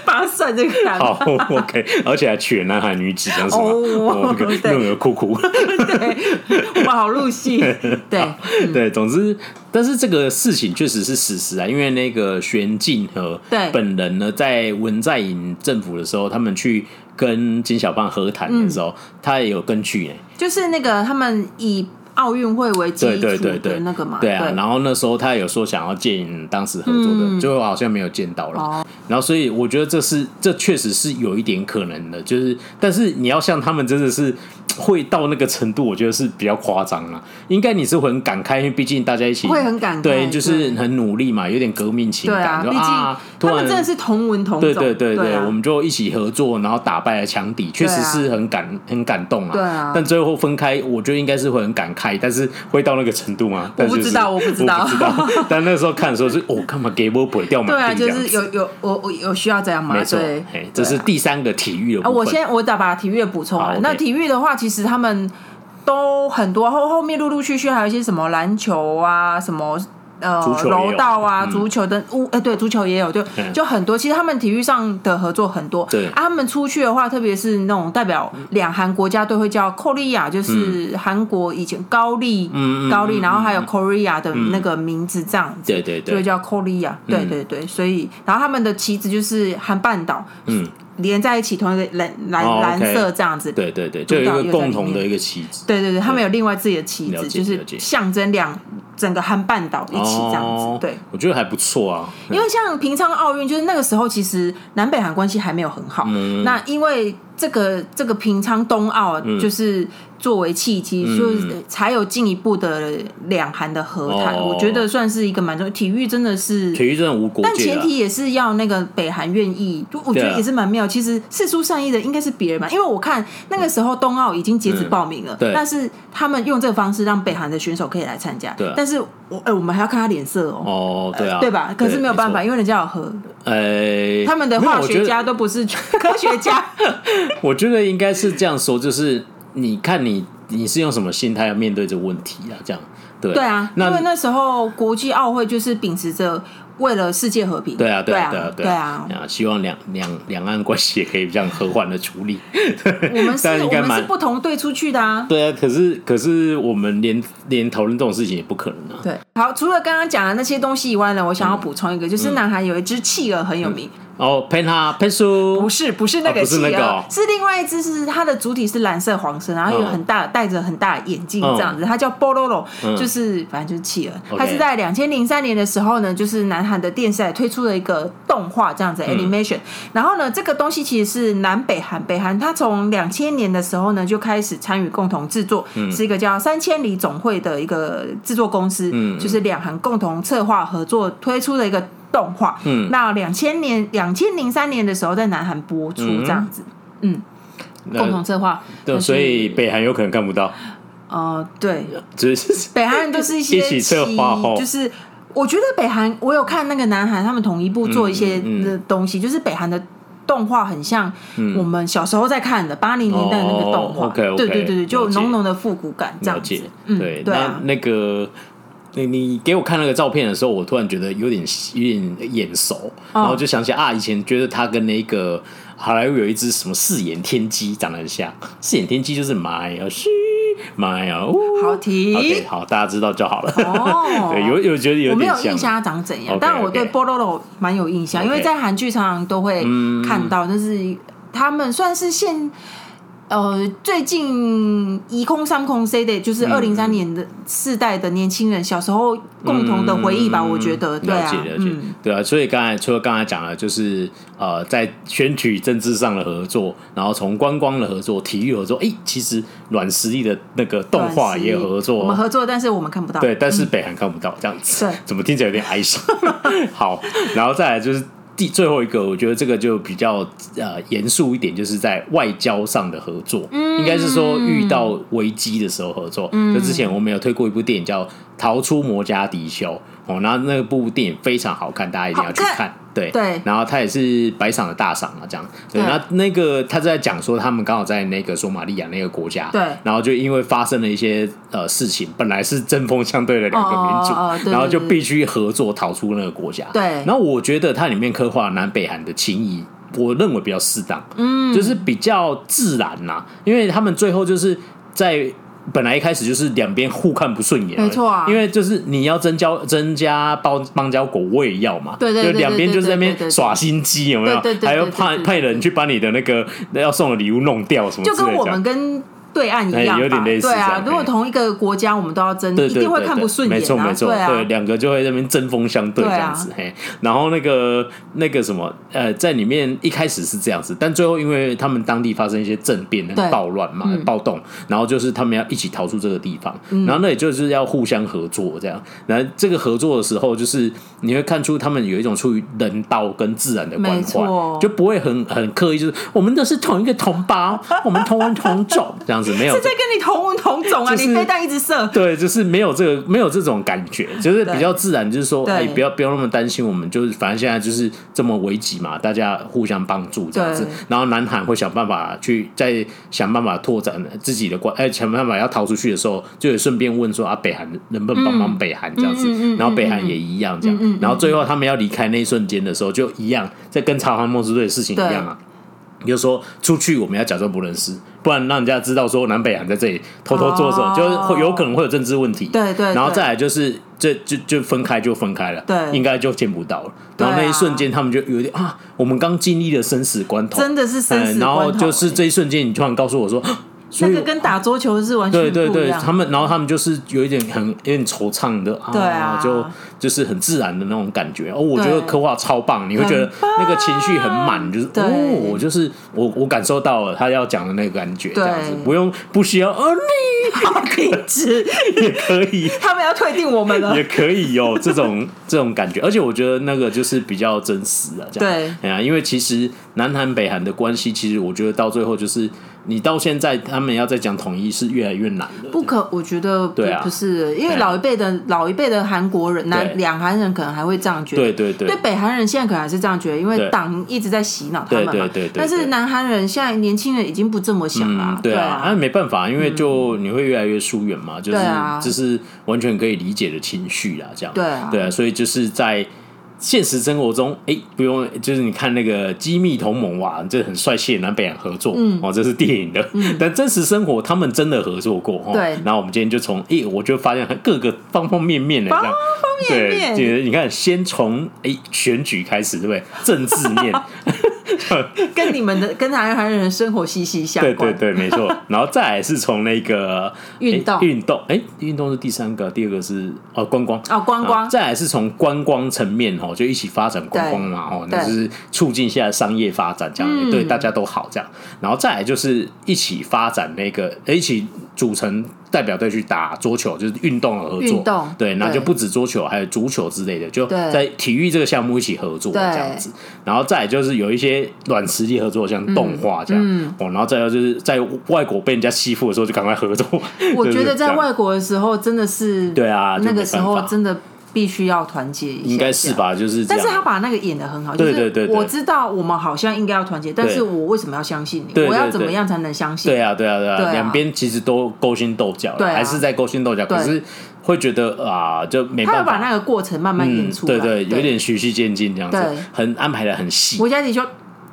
[SPEAKER 2] 把 他算这个单。
[SPEAKER 1] 好，OK，而且还娶了南韩女子，这样子。哦，对，乐儿哭哭。
[SPEAKER 2] 对，哇，好入戏。对
[SPEAKER 1] 对，总之，但是这个事情确实是事实啊，因为那个玄静和本人呢，在文在寅政府的时候，他们去。跟金小胖和谈的时候，嗯、他也有根据呢。
[SPEAKER 2] 就是那个他们以奥运会为基础的那个嘛，
[SPEAKER 1] 对啊。然后那时候他有说想要见当时合作的，最后好像没有见到了。然后所以我觉得这是这确实是有一点可能的，就是但是你要像他们真的是。会到那个程度，我觉得是比较夸张了。应该你是会很感慨，因为毕竟大家一起
[SPEAKER 2] 会很感慨，
[SPEAKER 1] 对，就是很努力嘛，有点革命情感。
[SPEAKER 2] 对啊，毕竟他们真的是同文同种。
[SPEAKER 1] 对对对对，我们就一起合作，然后打败了强敌，确实是很感很感动啊。
[SPEAKER 2] 对啊。
[SPEAKER 1] 但最后分开，我觉得应该是会很感慨，但是会到那个程度吗？
[SPEAKER 2] 我不知道，我不知道。
[SPEAKER 1] 但那时候看的时候是，哦，干嘛给我不掉马？
[SPEAKER 2] 对啊，就是有有我我有需要这样吗？
[SPEAKER 1] 没错，这是第三个体育的。
[SPEAKER 2] 我先我打把体育的补充完。那体育的话，其实他们。都很多，后后面陆陆续续还有一些什么篮球啊，什么呃柔道啊，足球的，哎、嗯，对，足球也有，就就很多。其实他们体育上的合作很多。对，啊，他们出去的话，特别是那种代表两韩国家队会叫 Korea，就是韩国以前高丽，嗯、高丽，然后还有 Korea 的那个名字这样子，对对对，就叫 Korea，对对对。所以，然后他们的旗子就是韩半岛，嗯。连在一起，同一个蓝蓝蓝色这样子，
[SPEAKER 1] 对对对，就有一个共同的一个旗子。
[SPEAKER 2] 对对对，他们有另外自己的旗子，就是象征两整个韩半岛一起这样子。对，
[SPEAKER 1] 我觉得还不错啊。
[SPEAKER 2] 因为像平昌奥运，就是那个时候其实南北韩关系还没有很好。那因为这个这个平昌冬奥就是。作为契机，所以才有进一步的两韩的和谈。我觉得算是一个蛮重要。体育真的是
[SPEAKER 1] 体育真的无国界，
[SPEAKER 2] 但前提也是要那个北韩愿意。就我觉得也是蛮妙。其实四出善意的应该是别人吧，因为我看那个时候冬奥已经截止报名了，但是他们用这个方式让北韩的选手可以来参加。但是我我们还要看他脸色哦。哦，对啊，对吧？可是没有办法，因为人家有和。呃，他们的化学家都不是科学家。
[SPEAKER 1] 我觉得应该是这样说，就是。你看你你是用什么心态要面对这个问题啊？这样对
[SPEAKER 2] 对啊，因为那时候国际奥会就是秉持着为了世界和平，
[SPEAKER 1] 对啊对啊对啊
[SPEAKER 2] 对啊，
[SPEAKER 1] 希望两两两岸关系也可以这样和缓的处理。
[SPEAKER 2] 我们是我们是不同队出去的啊，
[SPEAKER 1] 对啊，可是可是我们连连讨论这种事情也不可能啊。
[SPEAKER 2] 对，好，除了刚刚讲的那些东西以外呢，我想要补充一个，就是南韩有一只企鹅很有名。
[SPEAKER 1] 哦，
[SPEAKER 2] 不是不是那个企鹅，是另外一只，是它的主体是蓝色黄色，然后有很大戴着很大眼镜这样子，它叫波罗罗，就是反正就是企鹅。它是在两千零三年的时候呢，就是南韩的电视台推出了一个动画这样子 animation，然后呢，这个东西其实是南北韩北韩，它从两千年的时候呢就开始参与共同制作，是一个叫三千里总会的一个制作公司，就是两韩共同策划合作推出的一个。动画，嗯，那两千年、两千零三年的时候在南韩播出这样子，嗯，共同策划，
[SPEAKER 1] 对，所以北韩有可能看不到，
[SPEAKER 2] 哦，对，
[SPEAKER 1] 就是
[SPEAKER 2] 北韩人都是一些一起策划，就是我觉得北韩，我有看那个南韩他们统一部做一些的东西，就是北韩的动画很像我们小时候在看的八零年代那个动画，对对对对，就浓浓的复古感这样子，嗯，对，
[SPEAKER 1] 那那个。你你给我看那个照片的时候，我突然觉得有点有点眼熟，然后就想起啊，以前觉得他跟那个好莱坞有一只什么四眼天鸡长得很像，四眼天鸡就是妈呀西妈呀，
[SPEAKER 2] 好听
[SPEAKER 1] ，OK，好，大家知道就好了。哦，有有觉得有点像，我没有
[SPEAKER 2] 印象他长怎样，但我对波罗罗蛮有印象，因为在韩剧常常都会看到，就是他们算是现。呃，最近一空三空 C 的，就是二零三年的世代的年轻人小时候共同的回忆吧，我觉得，对啊，
[SPEAKER 1] 对啊，所以刚才除了刚才讲了，就是呃，在选举政治上的合作，然后从观光的合作、体育合作，哎，其实软实力的那个动画也有合作，
[SPEAKER 2] 我们合作，但是我们看不到，
[SPEAKER 1] 对，但是北韩看不到，这样子，对，怎么听起来有点哀伤？好，然后再来就是。第最后一个，我觉得这个就比较呃严肃一点，就是在外交上的合作，嗯、应该是说遇到危机的时候合作。嗯、就之前我们有推过一部电影叫《逃出摩加迪修》哦，然后那部电影非常好看，大家一定要去看。对，对，然后他也是白赏的大赏啊，这样。对，那那个他在讲说，他们刚好在那个索马利亚那个国家，对，然后就因为发生了一些呃事情，本来是针锋相对的两个民族，然后就必须合作逃出那个国家。对，然后我觉得它里面刻画南北韩的情谊，我认为比较适当，嗯，就是比较自然呐，因为他们最后就是在。本来一开始就是两边互看不顺眼，没错啊，因为就是你要增加增加邦邦交国，我也要嘛，对对对，两边就是在那边耍心机，有没有？还要派派人去把你的那个要送的礼物弄掉什么？
[SPEAKER 2] 就跟我们跟。对岸一样吧，
[SPEAKER 1] 有点类似。
[SPEAKER 2] 对啊，如果同一个国家，我们都要争，一定会看不顺眼。
[SPEAKER 1] 没错没错，对，两个就会在那边针锋相对这样子。嘿，然后那个那个什么，呃，在里面一开始是这样子，但最后因为他们当地发生一些政变、暴乱嘛、暴动，然后就是他们要一起逃出这个地方，然后那也就是要互相合作这样。然后这个合作的时候，就是你会看出他们有一种出于人道跟自然的关怀，就不会很很刻意，就是我们都是同一个同胞，我们同文同种这样 子，没有
[SPEAKER 2] 是在跟你同文同种啊，你飞弹一直射，
[SPEAKER 1] 对，就是没有这个没有这种感觉，就是比较自然，就是说，哎，不要不要那么担心，我们就是反正现在就是这么危急嘛，大家互相帮助这样子。然后南韩会想办法去再想办法拓展自己的关，哎，想办法要逃出去的时候，就也顺便问说啊，北韩能不能帮忙北韩这样子，然后北韩也一样这样，然后最后他们要离开那一瞬间的时候，就一样在跟朝韩梦之队的事情一样啊。就说出去，我们要假装不认识，不然让人家知道说南北韩在这里偷偷做什么，就是会有可能会有政治问题。
[SPEAKER 2] 对对，
[SPEAKER 1] 然后再来就是，这就就分开就分开了，对，应该就见不到了。然后那一瞬间，他们就有点啊，我们刚经历了生死关头，
[SPEAKER 2] 真的是生死关头。
[SPEAKER 1] 然后就是这一瞬间，你突然告诉我说。
[SPEAKER 2] 那个跟打桌球是完全。对对对，
[SPEAKER 1] 他们然后他们就是有一点很有点惆怅的啊，对啊，就就是很自然的那种感觉。哦，我觉得刻画超棒，你会觉得那个情绪很满，就是哦，我就是我我感受到了他要讲的那个感觉，这样子不用不需要哦，你
[SPEAKER 2] 可以吃
[SPEAKER 1] 也可以，
[SPEAKER 2] 他们要退订我们了，
[SPEAKER 1] 也可以有这种这种感觉，而且我觉得那个就是比较真实啊，这样。对，哎呀，因为其实南韩北韩的关系，其实我觉得到最后就是。你到现在，他们要再讲统一是越来越难了。
[SPEAKER 2] 不可，我觉得对啊，不是，因为老一辈的老一辈的韩国人，南两韩人可能还会这样觉得。对对对。对北韩人现在可能还是这样觉得，因为党一直在洗脑他们嘛。对对对。但是南韩人现在年轻人已经不这么想了。对啊。
[SPEAKER 1] 那没办法，因为就你会越来越疏远嘛，就是这是完全可以理解的情绪啊，这样。对啊。对啊，所以就是在。现实生活中，哎，不用，就是你看那个机密同盟哇，这很帅气南北韩合作，嗯、哦，这是电影的，嗯、但真实生活他们真的合作过，哦、对。然后我们今天就从，哎，我就发现各个方方面面的这样，方方面面，对，你看，先从哎选举开始，对不对？政治面。
[SPEAKER 2] 跟你们的跟台湾人生活息息相关，
[SPEAKER 1] 对对对，没错。然后再来是从那个
[SPEAKER 2] 运动。
[SPEAKER 1] 运动，哎，运动是第三个，第二个是哦观光。
[SPEAKER 2] 哦观光，
[SPEAKER 1] 再来是从观光层面哦，就一起发展观光嘛哦，那就是促进现在商业发展这样，对大家都好这样。然后再来就是一起发展那个，一起组成。代表队去打桌球，就是运动的合作，动对，那就不止桌球，还有足球之类的，就在体育这个项目一起合作这样子。然后再就是有一些软实力合作，像动画这样，嗯，哦，然后再有就是在外国被人家欺负的时候，就赶快合作。
[SPEAKER 2] 我觉得在 外国的时候真的是，
[SPEAKER 1] 对啊，
[SPEAKER 2] 那个时候真的。必须要团结一下，
[SPEAKER 1] 应该是吧？就是，
[SPEAKER 2] 但是他把那个演的很好，就是我知道我们好像应该要团结，但是我为什么要相信你？我要怎么样才能相信？
[SPEAKER 1] 对啊，对啊，对啊，两边其实都勾心斗角，还是在勾心斗角，可是会觉得啊，就没办法。把那个过程慢慢演出来，
[SPEAKER 2] 对
[SPEAKER 1] 对，有点循序渐进这样子，很安排的很细。
[SPEAKER 2] 我家级说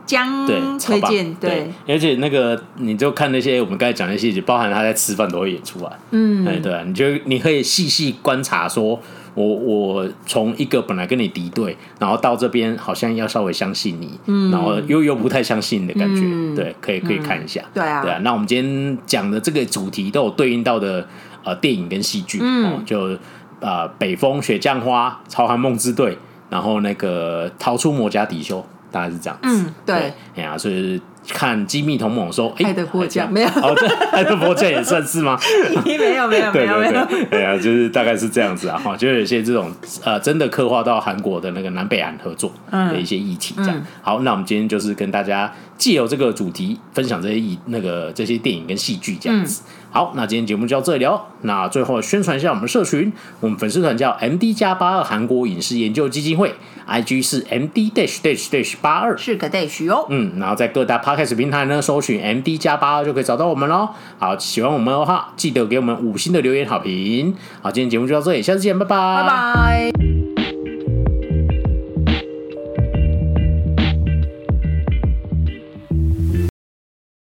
[SPEAKER 2] 将推荐，对，
[SPEAKER 1] 而且那个你就看那些我们刚才讲的细节，包含他在吃饭都会演出来，嗯，对对，你就你可以细细观察说。我我从一个本来跟你敌对，然后到这边好像要稍微相信你，嗯，然后又又不太相信你的感觉，嗯、对，可以可以看一下，嗯、对啊，对啊。那我们今天讲的这个主题都有对应到的呃电影跟戏剧，嗯、哦，就呃北风雪降花、朝寒梦之队，然后那个逃出魔家迪休，大概是这样子，
[SPEAKER 2] 嗯，对，
[SPEAKER 1] 哎呀，所以。看机密同盟说，
[SPEAKER 2] 爱的迫降没有？
[SPEAKER 1] 哦，对，爱的迫降也算是吗？
[SPEAKER 2] 没有没有没有没有哎
[SPEAKER 1] 呀，啊，就是大概是这样子啊哈，就有些这种呃，真的刻画到韩国的那个南北韩合作的一些议题这样。好，那我们今天就是跟大家借由这个主题分享这些议那个这些电影跟戏剧这样子。好，那今天节目就到这里哦。那最后宣传一下我们社群，我们粉丝团叫 M D 加八二韩国影视研究基金会，I G 是 M D dash dash dash 八二，
[SPEAKER 2] 是个 dash 哦。
[SPEAKER 1] 嗯，然后在各大 Podcast 平台呢，搜寻 M D 加八二就可以找到我们喽。好，喜欢我们的话，记得给我们五星的留言好评。好，今天节目就到这里，下次见，拜拜，
[SPEAKER 2] 拜拜。